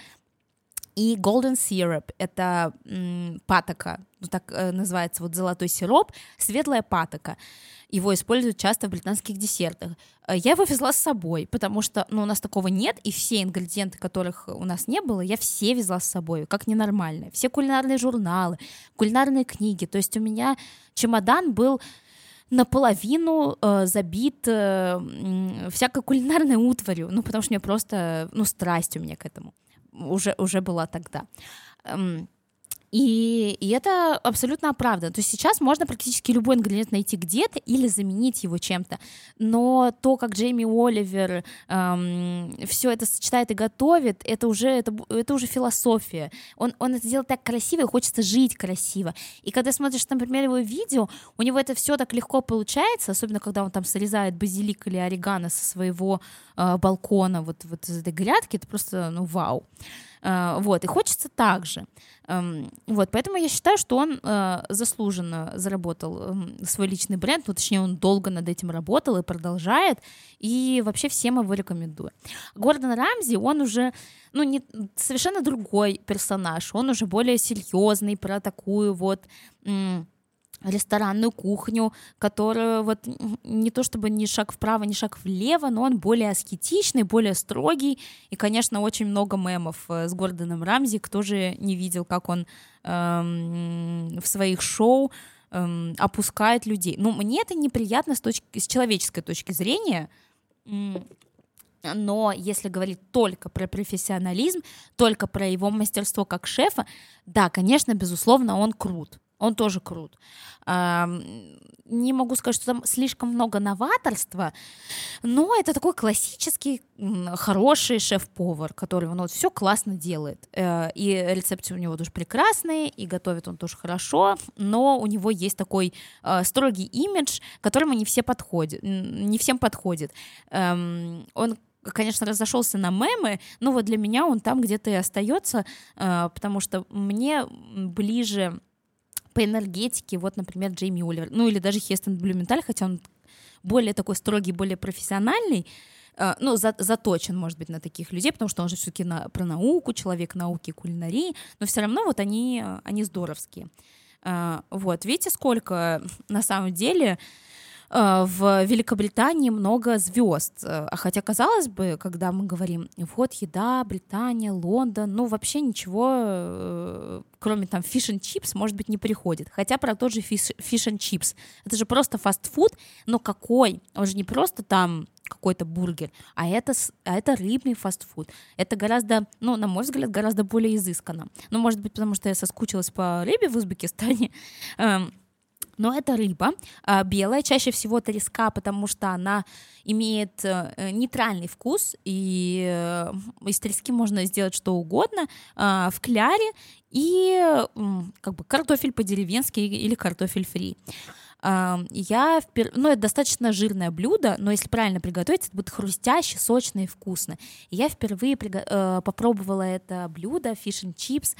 и golden syrup — это м, патока, ну, так э, называется вот золотой сироп, светлая патока. Его используют часто в британских десертах. Э, я его везла с собой, потому что ну, у нас такого нет, и все ингредиенты, которых у нас не было, я все везла с собой, как ненормальные. Все кулинарные журналы, кулинарные книги. То есть у меня чемодан был наполовину э, забит э, всякой кулинарной утварью, ну, потому что мне просто, ну, страсть у меня к этому. Уже, уже была тогда. И, и это абсолютно оправдано. То есть сейчас можно практически любой ингредиент найти где-то или заменить его чем-то. Но то, как Джейми Оливер эм, все это сочетает и готовит, это уже, это, это уже философия. Он, он это делает так красиво, и хочется жить красиво. И когда смотришь, например, его видео, у него это все так легко получается, особенно когда он там срезает базилик или орегано со своего э, балкона, вот, вот из этой грядки, это просто, ну, вау. Вот, и хочется так же. Эм, вот, поэтому я считаю, что он э, заслуженно заработал эм, свой личный бренд, ну, точнее, он долго над этим работал и продолжает, и вообще всем его рекомендую. Гордон Рамзи, он уже, ну, не, совершенно другой персонаж, он уже более серьезный про такую вот ресторанную кухню, которая вот не то чтобы ни шаг вправо, ни шаг влево, но он более аскетичный, более строгий. И, конечно, очень много мемов э, с Гордоном Рамзи. Кто же не видел, как он эм, в своих шоу эм, опускает людей. Ну, мне это неприятно с, точки, с человеческой точки зрения. Но если говорить только про профессионализм, только про его мастерство как шефа, да, конечно, безусловно, он крут он тоже крут. Не могу сказать, что там слишком много новаторства, но это такой классический хороший шеф-повар, который ну, вот все классно делает. Э, и рецепты у него тоже прекрасные, и готовит он тоже хорошо, но у него есть такой э, строгий имидж, которому не все подходят, не всем подходит. Он конечно, разошелся на мемы, но вот для меня он там где-то и остается, э, потому что мне ближе по энергетике, вот, например, Джейми Оливер, ну или даже Хестон Блюменталь, хотя он более такой строгий, более профессиональный, э, ну, за, заточен, может быть, на таких людей, потому что он же все-таки на, про науку, человек науки, кулинарии, но все равно вот они, они здоровские. Э, вот, видите, сколько на самом деле в Великобритании много звезд. А хотя, казалось бы, когда мы говорим, вот еда, Британия, Лондон, ну вообще ничего, э, кроме там fish and chips, может быть, не приходит. Хотя про тот же fish and chips. Это же просто фастфуд, но какой? Он же не просто там какой-то бургер, а это, а это рыбный фастфуд. Это гораздо, ну, на мой взгляд, гораздо более изысканно. Ну, может быть, потому что я соскучилась по рыбе в Узбекистане, эм, но это рыба а, белая, чаще всего треска, потому что она имеет э, нейтральный вкус, и э, из трески можно сделать что угодно а, в кляре и как бы картофель по-деревенски или картофель фри. А, я впер... ну это достаточно жирное блюдо, но если правильно приготовить, это будет хрустяще, сочно и вкусно. Я впервые приго... Э, попробовала это блюдо and chips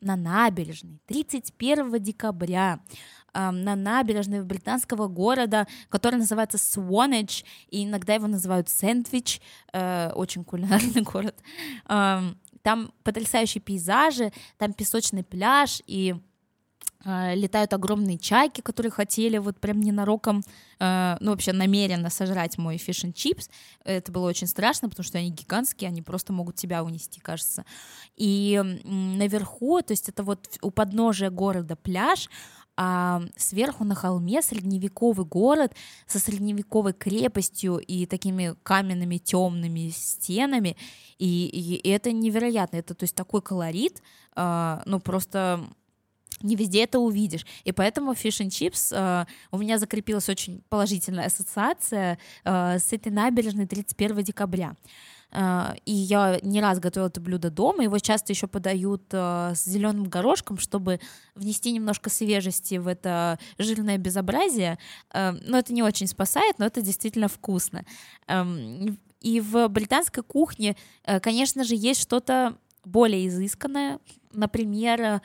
на набережной 31 декабря на набережной британского города, который называется Swanage, и иногда его называют Сэндвич, э, очень кулинарный город. Там потрясающие пейзажи, там песочный пляж, и летают огромные чайки, которые хотели вот прям ненароком, э, ну вообще намеренно сожрать мой фиш чипс. Это было очень страшно, потому что они гигантские, они просто могут тебя унести, кажется. И наверху, то есть это вот у подножия города пляж, а сверху на холме средневековый город со средневековой крепостью и такими каменными темными стенами, и, и это невероятно, это то есть такой колорит, э, ну просто не везде это увидишь. И поэтому Fish and Chips э, у меня закрепилась очень положительная ассоциация э, с этой набережной 31 декабря. Uh, и я не раз готовила это блюдо дома. Его часто еще подают uh, с зеленым горошком, чтобы внести немножко свежести в это жирное безобразие. Uh, но это не очень спасает, но это действительно вкусно. Um, и в британской кухне, конечно же, есть что-то более изысканное. Например,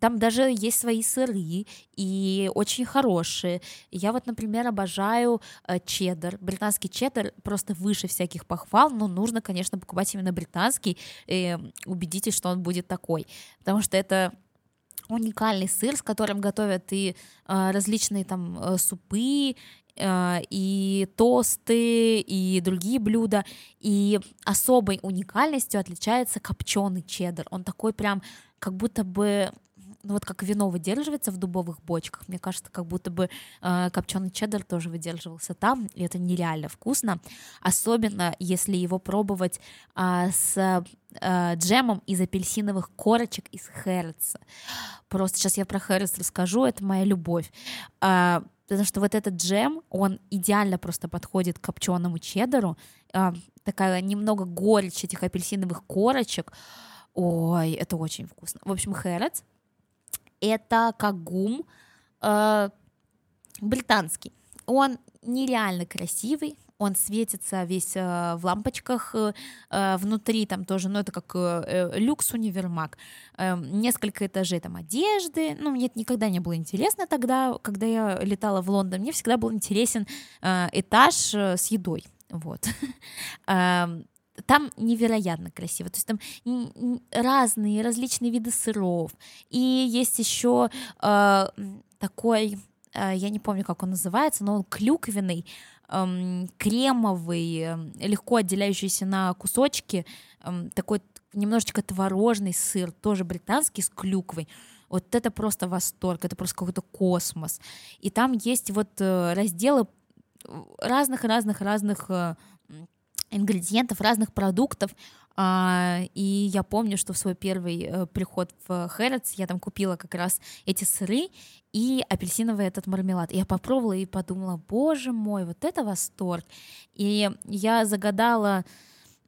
там даже есть свои сыры и очень хорошие. Я вот, например, обожаю э, чеддер. Британский чеддер просто выше всяких похвал, но нужно, конечно, покупать именно британский. И убедитесь, что он будет такой, потому что это уникальный сыр, с которым готовят и э, различные там э, супы, э, и тосты, и другие блюда. И особой уникальностью отличается копченый чеддер. Он такой прям как будто бы ну вот как вино выдерживается в дубовых бочках, мне кажется, как будто бы э, копченый чеддер тоже выдерживался там, и это нереально вкусно, особенно если его пробовать э, с э, джемом из апельсиновых корочек из Хэрротса. Просто сейчас я про Хэрротс расскажу, это моя любовь. Э, потому что вот этот джем, он идеально просто подходит к копченому чеддеру, э, такая немного горечь этих апельсиновых корочек, Ой, это очень вкусно. В общем, Хэрротс это кагум э, британский. Он нереально красивый, он светится весь э, в лампочках э, внутри, там тоже, ну это как э, э, люкс универмаг, э, несколько этажей там одежды, ну мне это никогда не было интересно тогда, когда я летала в Лондон, мне всегда был интересен э, этаж э, с едой, вот. Там невероятно красиво. То есть там разные, различные виды сыров. И есть еще э, такой, э, я не помню, как он называется, но он клюквенный, э, кремовый, легко отделяющийся на кусочки, э, такой немножечко творожный сыр, тоже британский с клюквой. Вот это просто восторг, это просто какой-то космос. И там есть вот э, разделы разных-разных-разных ингредиентов, разных продуктов. А, и я помню, что в свой первый э, приход в Хэрротс я там купила как раз эти сыры и апельсиновый этот мармелад. Я попробовала и подумала, боже мой, вот это восторг. И я загадала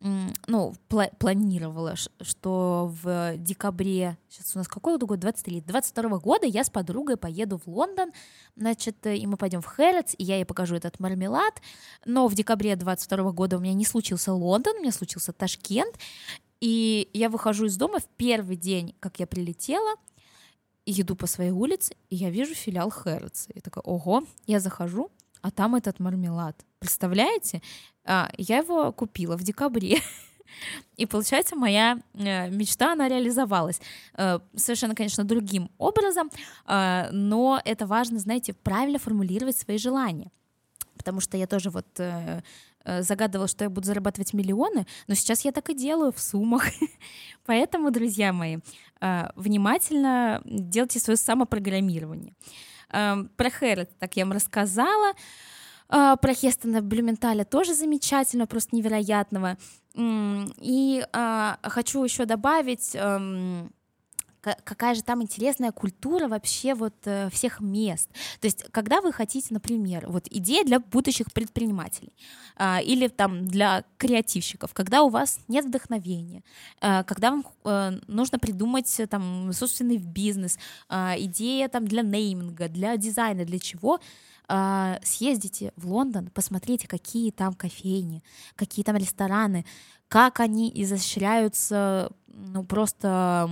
ну, пла- планировала, что в декабре, сейчас у нас какой год, 23, 22 года я с подругой поеду в Лондон, значит, и мы пойдем в Хэрротс, и я ей покажу этот мармелад, но в декабре 22 года у меня не случился Лондон, у меня случился Ташкент, и я выхожу из дома в первый день, как я прилетела, и иду по своей улице, и я вижу филиал Хэрротса. Я такая, ого, я захожу, а там этот мармелад. Представляете? А, я его купила в декабре. И получается, моя э, мечта, она реализовалась. Э, совершенно, конечно, другим образом, э, но это важно, знаете, правильно формулировать свои желания. Потому что я тоже вот загадывала, что я буду зарабатывать миллионы, но сейчас я так и делаю в суммах. Поэтому, друзья мои, внимательно делайте свое самопрограммирование. Про Хэррот, так я вам рассказала. А, про Хестона Блюменталя тоже замечательно, просто невероятного. И а, хочу еще добавить, эм, какая же там интересная культура вообще вот э, всех мест. То есть, когда вы хотите, например, вот идея для будущих предпринимателей а, или там для креативщиков, когда у вас нет вдохновения, когда вам э, нужно придумать там собственный бизнес, идея там для нейминга, для дизайна, для чего — съездите в Лондон, посмотрите, какие там кофейни, какие там рестораны, как они изощряются ну, просто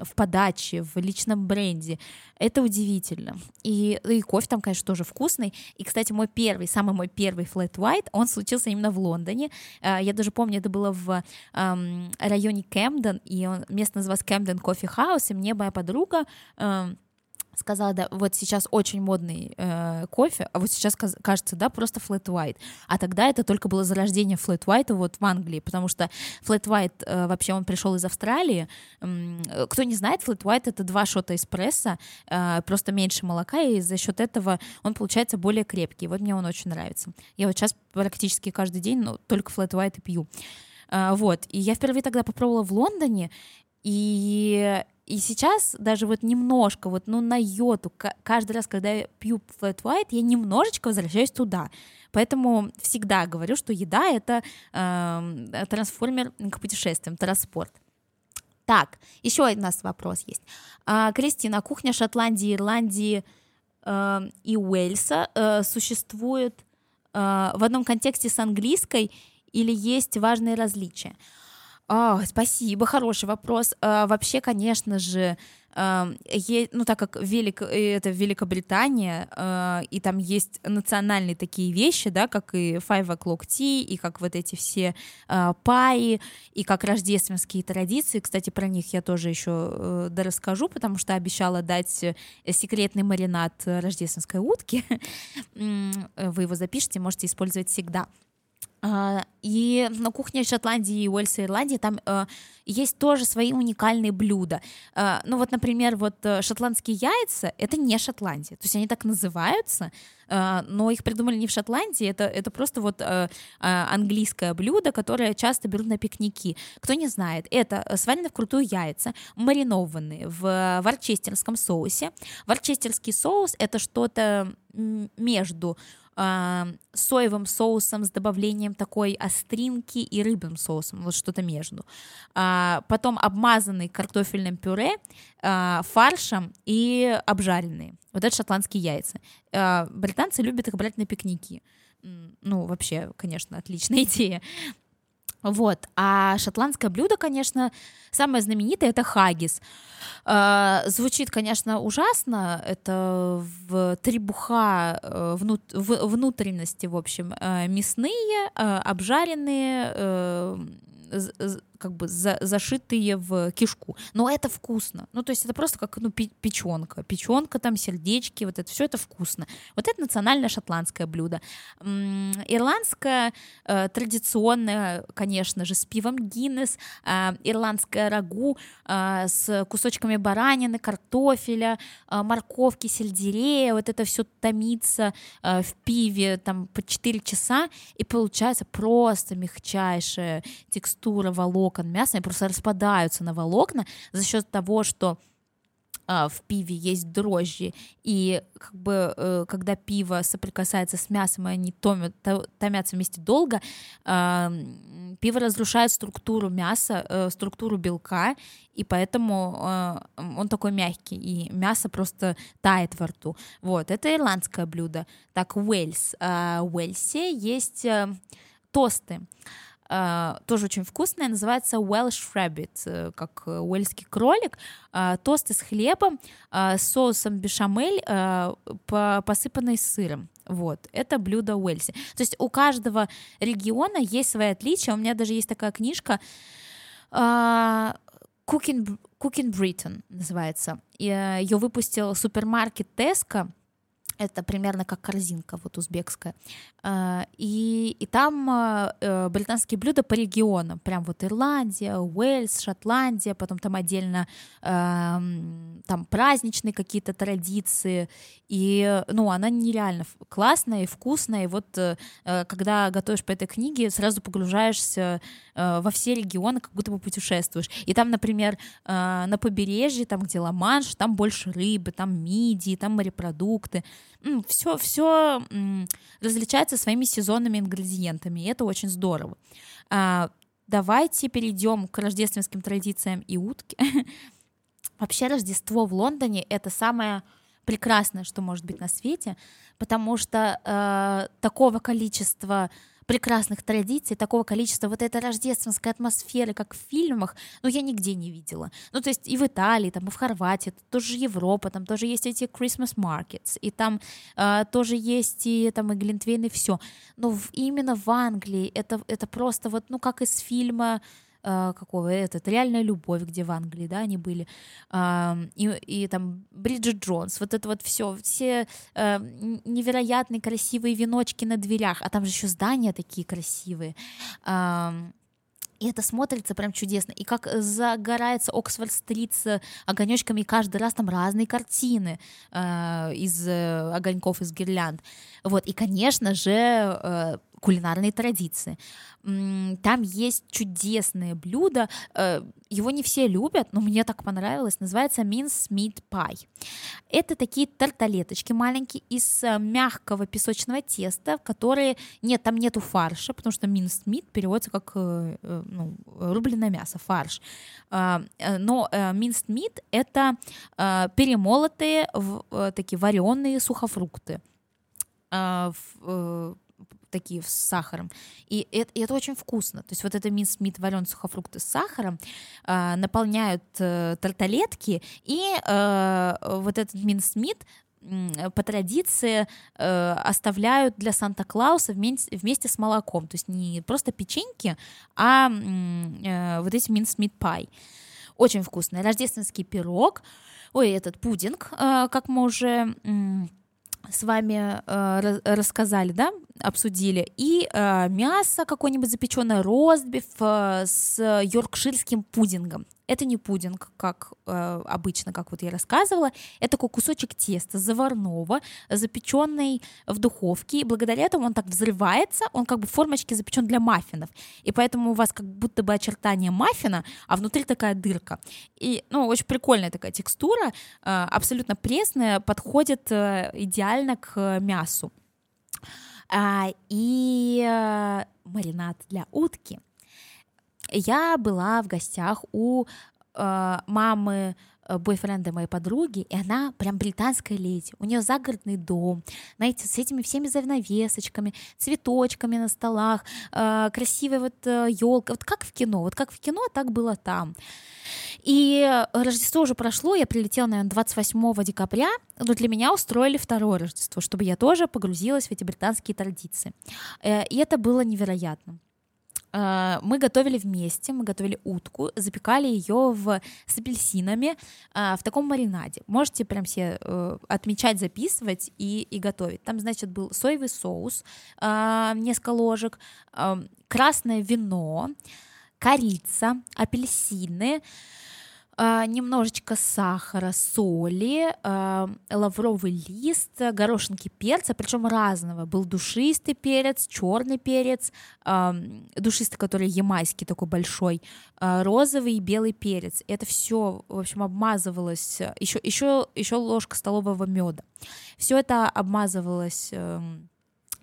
в подаче, в личном бренде. Это удивительно. И, и кофе там, конечно, тоже вкусный. И, кстати, мой первый, самый мой первый flat white, он случился именно в Лондоне. А, я даже помню, это было в районе Кэмден, и он, место называлось Кэмден Кофе Хаус, и мне моя подруга сказала, да, вот сейчас очень модный э, кофе, а вот сейчас кажется, да, просто flat white. А тогда это только было зарождение flat white вот в Англии, потому что flat white э, вообще он пришел из Австралии. Э, кто не знает, flat white это два шота эспрессо, э, просто меньше молока, и за счет этого он получается более крепкий. Вот мне он очень нравится. Я вот сейчас практически каждый день, ну, только flat white и пью. Uh, вот, и я впервые тогда попробовала в Лондоне, и и сейчас даже вот немножко, вот ну на йоту, каждый раз, когда я пью flat white, я немножечко возвращаюсь туда. Поэтому всегда говорю, что еда — это э, трансформер к путешествиям, транспорт. Так, еще у нас вопрос есть. А, Кристина, кухня Шотландии, Ирландии э, и Уэльса э, существует э, в одном контексте с английской или есть важные различия? А, спасибо, хороший вопрос. А, вообще, конечно же, а, е, ну так как Велик, э, это Великобритания, а, и там есть национальные такие вещи, да, как и Five O'Clock Tea, и как вот эти все а, паи, и как рождественские традиции. Кстати, про них я тоже еще э, да расскажу, потому что обещала дать секретный маринад рождественской утки. Вы его запишите, можете использовать всегда. А, и на кухне Шотландии, Уэльса и Ирландии там э, есть тоже свои уникальные блюда. Э, ну вот, например, вот э, шотландские яйца — это не Шотландия. То есть они так называются, э, но их придумали не в Шотландии, это, это просто вот э, э, английское блюдо, которое часто берут на пикники. Кто не знает, это сваренные вкрутую яйца, маринованные в ворчестерском соусе. Ворчестерский соус — это что-то между э, соевым соусом с добавлением такой остринки и рыбным соусом, вот что-то между. А, потом обмазанный картофельным пюре, а, фаршем и обжаренные. Вот это шотландские яйца. А, британцы любят их брать на пикники. Ну, вообще, конечно, отличная идея. Вот. А шотландское блюдо, конечно, самое знаменитое — это хагис. Э, звучит, конечно, ужасно. Это в требуха э, внутренности, в общем, э, мясные, обжаренные, как бы за, зашитые в кишку. Но это вкусно. Ну, то есть это просто как ну, печенка. Печенка, там, сердечки, вот это все это вкусно. Вот это национальное шотландское блюдо. Ирландское э, традиционное, конечно же, с пивом Гиннес, э, ирландское рагу э, с кусочками баранины, картофеля, э, морковки, сельдерея. Вот это все томится э, в пиве там по 4 часа, и получается просто мягчайшая текстура волос волокон мяса, они просто распадаются на волокна за счет того, что а, в пиве есть дрожжи, и как бы э, когда пиво соприкасается с мясом, и они томят, томятся вместе долго, пиво разрушает структуру мяса, э, структуру белка, и поэтому э, он такой мягкий, и мясо просто тает во рту. Вот, это ирландское блюдо. Так, Уэльс. В Уэльсе есть тосты. Uh, тоже очень вкусная, называется Welsh Rabbit, uh, как uh, уэльский кролик, тосты с хлебом, с соусом бешамель, по посыпанный сыром. Вот, это блюдо Уэльси. То есть у каждого региона есть свои отличия. У меня даже есть такая книжка Cooking, Cooking Britain называется. Ее выпустил супермаркет Tesco это примерно как корзинка вот узбекская. А, и, и там а, э, британские блюда по регионам, прям вот Ирландия, Уэльс, Шотландия, потом там отдельно там праздничные какие-то традиции, и, ну, она нереально классная и вкусная, и вот э, э, когда готовишь по этой книге, сразу погружаешься во все регионы, как будто бы путешествуешь. И там, например, на побережье, там, где Ла-Манш, там больше рыбы, там мидии, там морепродукты, все, все различается своими сезонными ингредиентами, и это очень здорово. А, давайте перейдем к рождественским традициям и утки. Вообще Рождество в Лондоне — это самое прекрасное, что может быть на свете, потому что э, такого количества прекрасных традиций, такого количества вот этой рождественской атмосферы, как в фильмах, ну, я нигде не видела. Ну, то есть и в Италии, там, и в Хорватии, тоже Европа, там тоже есть эти Christmas markets, и там э, тоже есть и там и Глинтвейн, и все. Но в, именно в Англии это, это просто вот, ну, как из фильма э, какого этот реальная любовь, где в Англии, да, они были, э, и, и там Бриджит Джонс, вот это вот все, все э, невероятные красивые веночки на дверях, а там же еще здания такие красивые. Э, и это смотрится прям чудесно. И как загорается Оксфорд-стрит с огонечками, и каждый раз там разные картины э, из э, огоньков, из гирлянд. Вот. И, конечно же, э, кулинарные традиции. Там есть чудесное блюдо, э, его не все любят, но мне так понравилось, называется mince meat pie. Это такие тарталеточки маленькие из э, мягкого песочного теста, которые, нет, там нету фарша, потому что minced meat переводится как э, ну, рубленое мясо, фарш. А, но minced meat — это перемолотые такие вареные сухофрукты такие с сахаром. И это, и это очень вкусно. То есть вот это минс мит варен сухофрукты с сахаром э, наполняют э, тарталетки, и э, вот этот минс мит по традиции э, оставляют для Санта-Клауса вместе, вместе с молоком. То есть не просто печеньки, а э, вот эти минс мит пай. Очень вкусный. Рождественский пирог. Ой, этот пудинг, э, как мы уже... Э, с вами э, рассказали, да, обсудили, и э, мясо какое-нибудь запеченное, ростбиф э, с йоркширским пудингом. Это не пудинг, как э, обычно, как вот я рассказывала, это такой кусочек теста заварного, запеченный в духовке, и благодаря этому он так взрывается, он как бы в формочке запечен для маффинов, и поэтому у вас как будто бы очертание маффина, а внутри такая дырка. И, ну, очень прикольная такая текстура, э, абсолютно пресная, подходит э, идеально к мясу. А, и э, маринад для утки. Я была в гостях у э, мамы бойфренда моей подруги, и она прям британская леди. У нее загородный дом, знаете, с этими всеми занавесочками, цветочками на столах, э, красивая вот э, елка, вот как в кино, вот как в кино, так было там. И Рождество уже прошло, я прилетела, наверное, 28 декабря, но для меня устроили второе Рождество, чтобы я тоже погрузилась в эти британские традиции. Э, и это было невероятно. Э, мы готовили вместе, мы готовили утку, запекали ее в, с апельсинами э, в таком маринаде. Можете прям все э, отмечать, записывать и, и готовить. Там, значит, был соевый соус, несколько ложек, красное вино, корица, апельсины, а, немножечко сахара, соли, а, лавровый лист, горошинки перца, причем разного. Был душистый перец, черный перец, а, душистый, который ямайский такой большой, розовый и белый перец. Это все, в общем, обмазывалось. Еще, еще, еще ложка столового меда. Все это обмазывалось эм,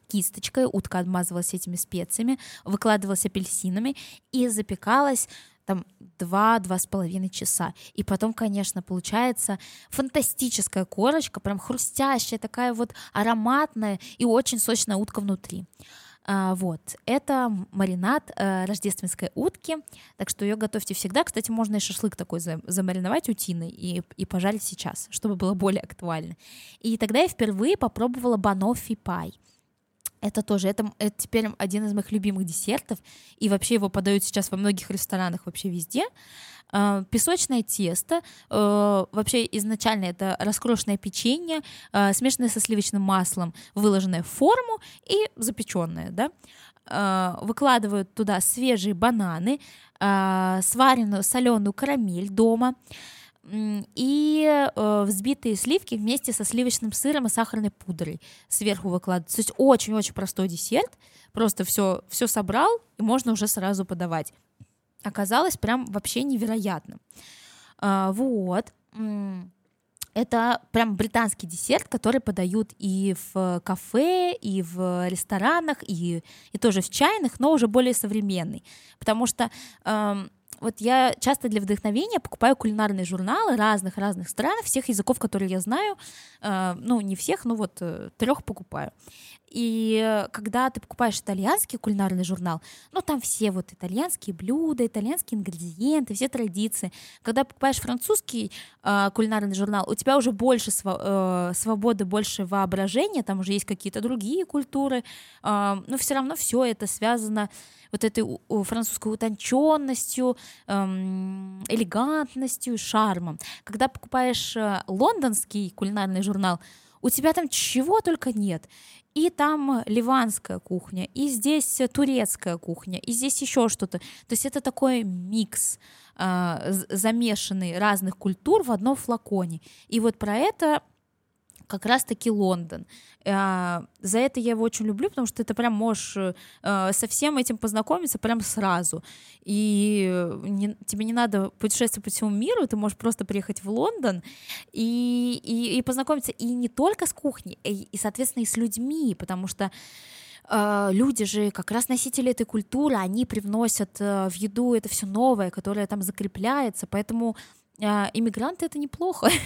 кисточкой, утка обмазывалась этими специями, выкладывалась апельсинами и запекалась там два-два с половиной часа. И потом, конечно, получается фантастическая корочка, прям хрустящая, такая вот ароматная и очень сочная утка внутри. А, вот, это маринад э, рождественской утки, так что ее готовьте всегда. Кстати, можно и шашлык такой замариновать утиной и, и пожарить сейчас, чтобы было более актуально. И тогда я впервые попробовала баноффи пай. Это тоже, это, это теперь один из моих любимых десертов, и вообще его подают сейчас во многих ресторанах вообще везде. А, песочное тесто, э, вообще изначально это раскрошенное печенье, э, смешанное со сливочным маслом, выложенное в форму и запеченное, да. Э, выкладывают туда свежие бананы, сваренную соленую карамель дома, и э, взбитые сливки вместе со сливочным сыром и сахарной пудрой сверху выкладывать. То есть очень-очень простой десерт, просто все, все собрал, и можно уже сразу подавать. Оказалось прям вообще невероятно. А, вот. Это прям британский десерт, который подают и в кафе, и в ресторанах, и, и тоже в чайных, но уже более современный. Потому что эм, вот я часто для вдохновения покупаю кулинарные журналы разных-разных стран, всех языков, которые я знаю, э, ну, не всех, но вот э, трех покупаю. И когда ты покупаешь итальянский кулинарный журнал, ну там все вот итальянские блюда, итальянские ингредиенты, все традиции. Когда покупаешь французский э, кулинарный журнал, у тебя уже больше св- э, свободы, больше воображения, там уже есть какие-то другие культуры, э, но все равно все это связано вот этой французской утонченностью, эм, элегантностью, шармом. Когда покупаешь э, лондонский кулинарный журнал, у тебя там чего только нет. И там ливанская кухня, и здесь турецкая кухня, и здесь еще что-то. То есть это такой микс э, замешанный разных культур в одном флаконе. И вот про это как раз-таки Лондон. А, за это я его очень люблю, потому что ты прям можешь э, со всем этим познакомиться прям сразу. И не, тебе не надо путешествовать по всему миру, ты можешь просто приехать в Лондон и, и, и познакомиться и не только с кухней, и, и, соответственно, и с людьми, потому что э, люди же как раз носители этой культуры, они привносят э, в еду это все новое, которое там закрепляется, поэтому иммигранты это неплохо.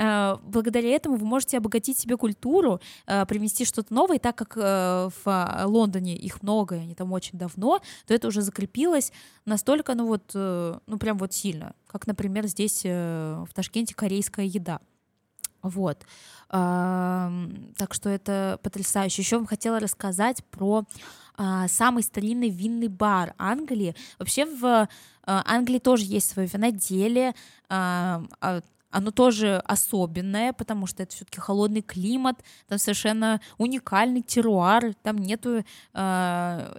А, благодаря этому вы можете обогатить себе культуру, а, привнести что-то новое, и так как э, в Лондоне их много, и они там очень давно, то это уже закрепилось настолько, ну вот, э, ну прям вот сильно, как, например, здесь э, в Ташкенте корейская еда. Вот. Так что это потрясающе. Еще вам хотела рассказать про самый старинный винный бар Англии. Вообще в Англии тоже есть свое виноделие, оно тоже особенное, потому что это все-таки холодный климат, там совершенно уникальный теруар, там нету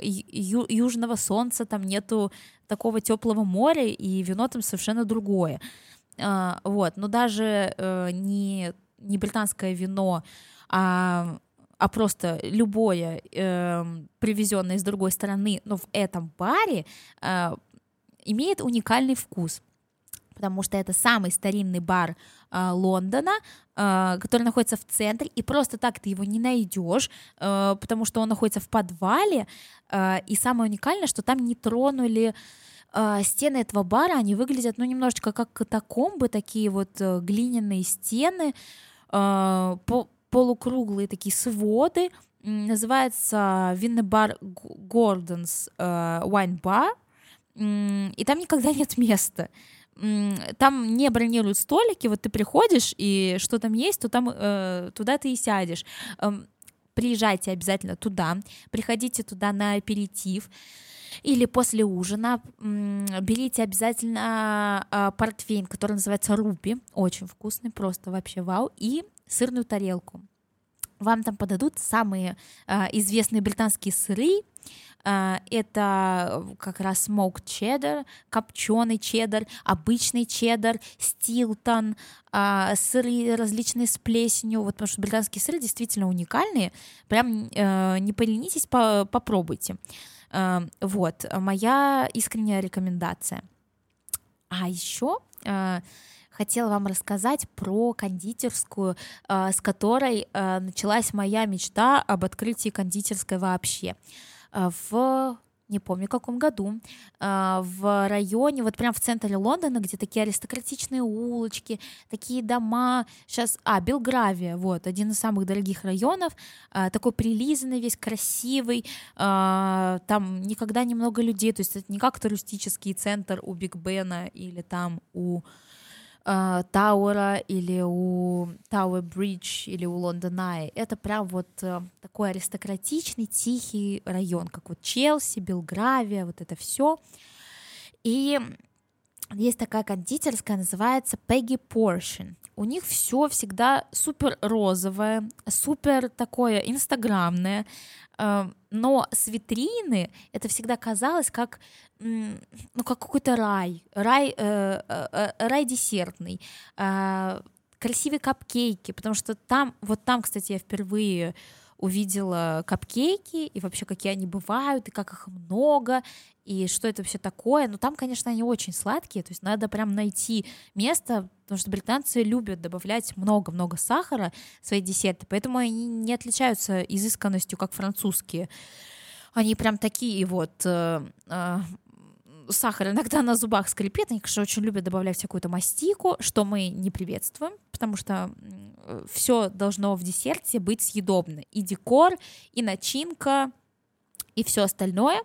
южного солнца, там нету такого теплого моря, и вино там совершенно другое. Вот, но даже э, не, не британское вино, а а просто любое э, привезенное из другой страны, но в этом баре э, имеет уникальный вкус. Потому что это самый старинный бар э, Лондона, э, который находится в центре, и просто так ты его не найдешь, э, потому что он находится в подвале, э, и самое уникальное, что там не тронули э, стены этого бара, они выглядят, ну, немножечко как катакомбы, такие вот э, глиняные стены, э, по полукруглые такие своды, называется винный бар Гордонс э, Wine Bar, и там никогда нет места. Там не бронируют столики, вот ты приходишь, и что там есть, то там э, туда ты и сядешь. Эм, приезжайте обязательно туда, приходите туда на аперитив, или после ужина. Берите обязательно э, портвейн, который называется руби, очень вкусный, просто вообще вау, и сырную тарелку. Вам там подадут самые э, известные британские сыры, а, это как раз смок чеддер, копченый чеддер, обычный чеддер, стилтон, а, сыры различные с плесенью, вот потому что британские сыры действительно уникальные, прям э, не поленитесь, попробуйте. Э, вот, моя искренняя рекомендация. А еще э, хотела вам рассказать про кондитерскую, с которой началась моя мечта об открытии кондитерской вообще. Э, в не помню в каком году, в районе, вот прям в центре Лондона, где такие аристократичные улочки, такие дома, сейчас, а, Белгравия, вот, один из самых дорогих районов, такой прилизанный весь, красивый, там никогда немного людей, то есть это не как туристический центр у Биг Бена или там у Э, Тауэра или у Тауэр Бридж или у Лондона. Это прям вот э, такой аристократичный, тихий район, как вот Челси, Белгравия, вот это все. И есть такая кондитерская, называется Peggy Portion. У них все всегда супер розовое, супер такое инстаграмное, но с витрины это всегда казалось как ну как какой-то рай, рай, э, э, рай десертный, красивые капкейки, потому что там, вот там, кстати, я впервые увидела капкейки и вообще какие они бывают, и как их много, и что это вообще такое. Но там, конечно, они очень сладкие, то есть надо прям найти место, потому что британцы любят добавлять много-много сахара в свои десерты, поэтому они не отличаются изысканностью, как французские. Они прям такие вот э, э, сахар иногда на зубах скрипит, они, конечно, очень любят добавлять всякую-то мастику, что мы не приветствуем, потому что все должно в десерте быть съедобно. И декор, и начинка, и все остальное.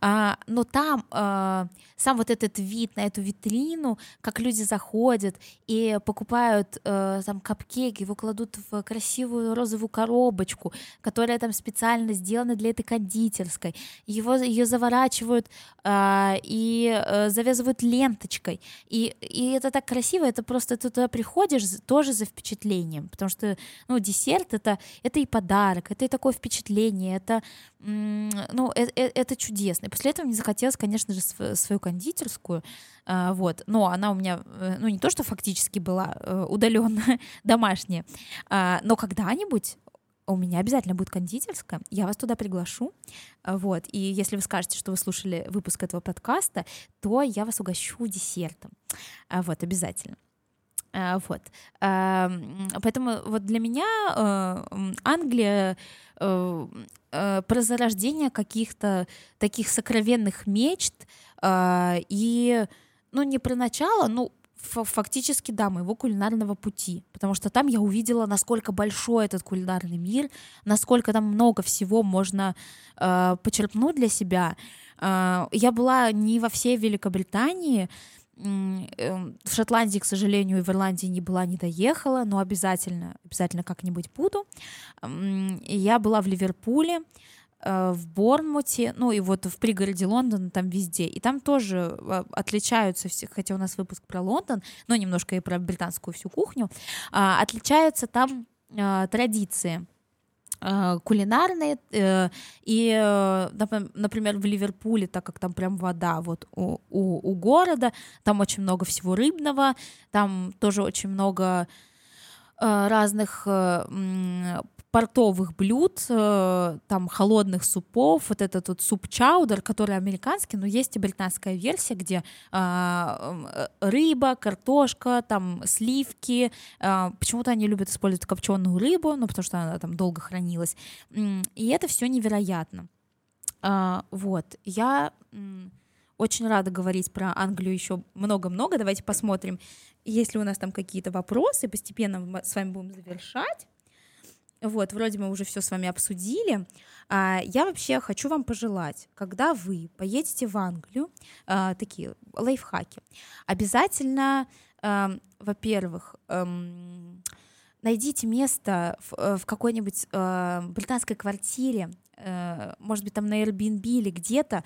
А, но там а, сам вот этот вид на эту витрину, как люди заходят и покупают а, там капкейки, его кладут в красивую розовую коробочку, которая там специально сделана для этой кондитерской, его ее заворачивают а, и а, завязывают ленточкой, и, и это так красиво, это просто ты туда приходишь тоже за впечатлением, потому что ну десерт это это и подарок, это и такое впечатление, это ну это, это чудесно. И после этого мне захотелось, конечно же, свою кондитерскую, а, вот, но она у меня, э, ну не то, что фактически была э, удаленная, домашняя, а, но когда-нибудь у меня обязательно будет кондитерская, я вас туда приглашу, а, вот, и если вы скажете, что вы слушали выпуск этого подкаста, то я вас угощу десертом, вот, обязательно. Вот. Поэтому вот для меня э, Англия про зарождение каких-то таких сокровенных мечт и, ну, не про начало, ну, фактически, да, моего кулинарного пути, потому что там я увидела, насколько большой этот кулинарный мир, насколько там много всего можно э, почерпнуть для себя. Э, я была не во всей Великобритании, э, в Шотландии, к сожалению, и в Ирландии не была, не доехала, но обязательно, обязательно как-нибудь буду. Я была в Ливерпуле, э, в Борнмуте, ну и вот в пригороде Лондона, там везде. И там тоже э, отличаются, все, хотя у нас выпуск про Лондон, но немножко и про британскую всю кухню, э, отличаются там э, традиции кулинарные э, и э, например в Ливерпуле так как там прям вода вот у, у, у города там очень много всего рыбного там тоже очень много разных портовых блюд, э, там холодных супов, вот этот вот суп чаудер, который американский, но есть и британская версия, где э, рыба, картошка, там сливки. Э, почему-то они любят использовать копченую рыбу, ну потому что она там долго хранилась. И это все невероятно. Э, вот, я очень рада говорить про Англию еще много-много. Давайте посмотрим, если у нас там какие-то вопросы, постепенно мы с вами будем завершать. Вот, вроде мы уже все с вами обсудили. А, я вообще хочу вам пожелать, когда вы поедете в Англию, а, такие лайфхаки, обязательно, а, во-первых, эм, найдите место в, э, в какой-нибудь британской квартире, э, может быть, там на Airbnb или где-то,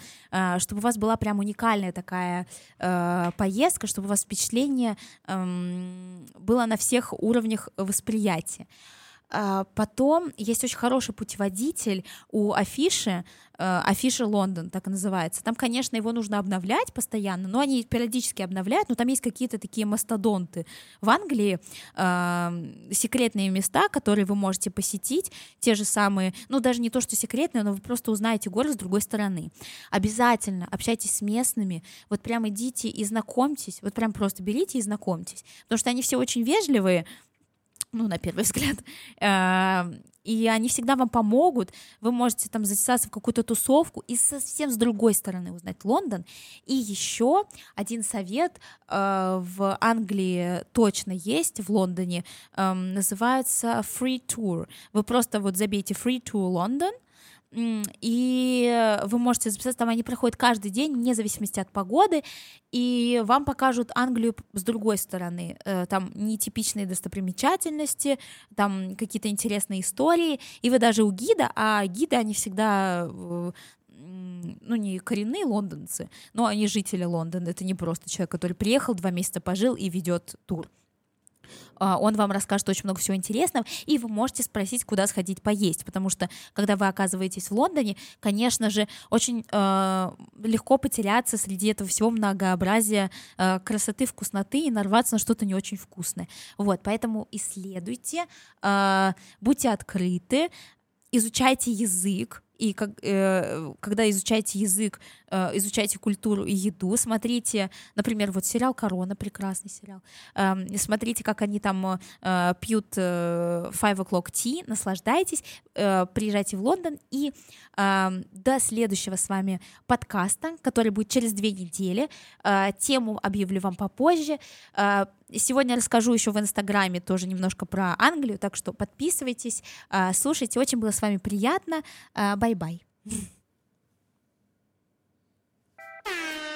чтобы у вас была прям уникальная такая э, поездка, чтобы у вас впечатление эм, было на всех уровнях восприятия. А, потом есть очень хороший путеводитель у афиши, э, афиши Лондон, так и называется. Там, конечно, его нужно обновлять постоянно, но они периодически обновляют, но там есть какие-то такие мастодонты. В Англии э, секретные места, которые вы можете посетить, те же самые, ну даже не то, что секретные, но вы просто узнаете город с другой стороны. Обязательно общайтесь с местными, вот прям идите и знакомьтесь, вот прям просто берите и знакомьтесь, потому что они все очень вежливые, ну, на первый взгляд, эм, и они всегда вам помогут, вы можете там затесаться в какую-то тусовку и совсем с другой стороны узнать Лондон. И еще один совет э, в Англии точно есть, в Лондоне, эм, называется Free Tour. Вы просто вот забейте Free Tour London, и вы можете записаться, там они проходят каждый день, вне зависимости от погоды, и вам покажут Англию с другой стороны. Э, там нетипичные достопримечательности, там какие-то интересные истории, и вы даже у гида, а гиды, они всегда ну, не коренные лондонцы, но они жители Лондона. Это не просто человек, который приехал, два месяца пожил и ведет тур. А, он вам расскажет очень много всего интересного, и вы можете спросить, куда сходить поесть, потому что, когда вы оказываетесь в Лондоне, конечно же, очень э, легко потеряться среди этого всего многообразия э, красоты, вкусноты и нарваться на что-то не очень вкусное. Вот, поэтому исследуйте, э, будьте открыты, изучайте язык, и как, э, когда изучаете язык, э, изучайте культуру и еду, смотрите, например, вот сериал «Корона», прекрасный сериал, э, смотрите, как они там э, пьют э, Five O'Clock Tea, наслаждайтесь, приезжайте в Лондон, и э, до следующего с вами подкаста, который будет через две недели, тему объявлю вам попозже, Сегодня расскажу еще в Инстаграме тоже немножко про Англию, так что подписывайтесь, слушайте. Очень было с вами приятно. Bye-bye. Bye.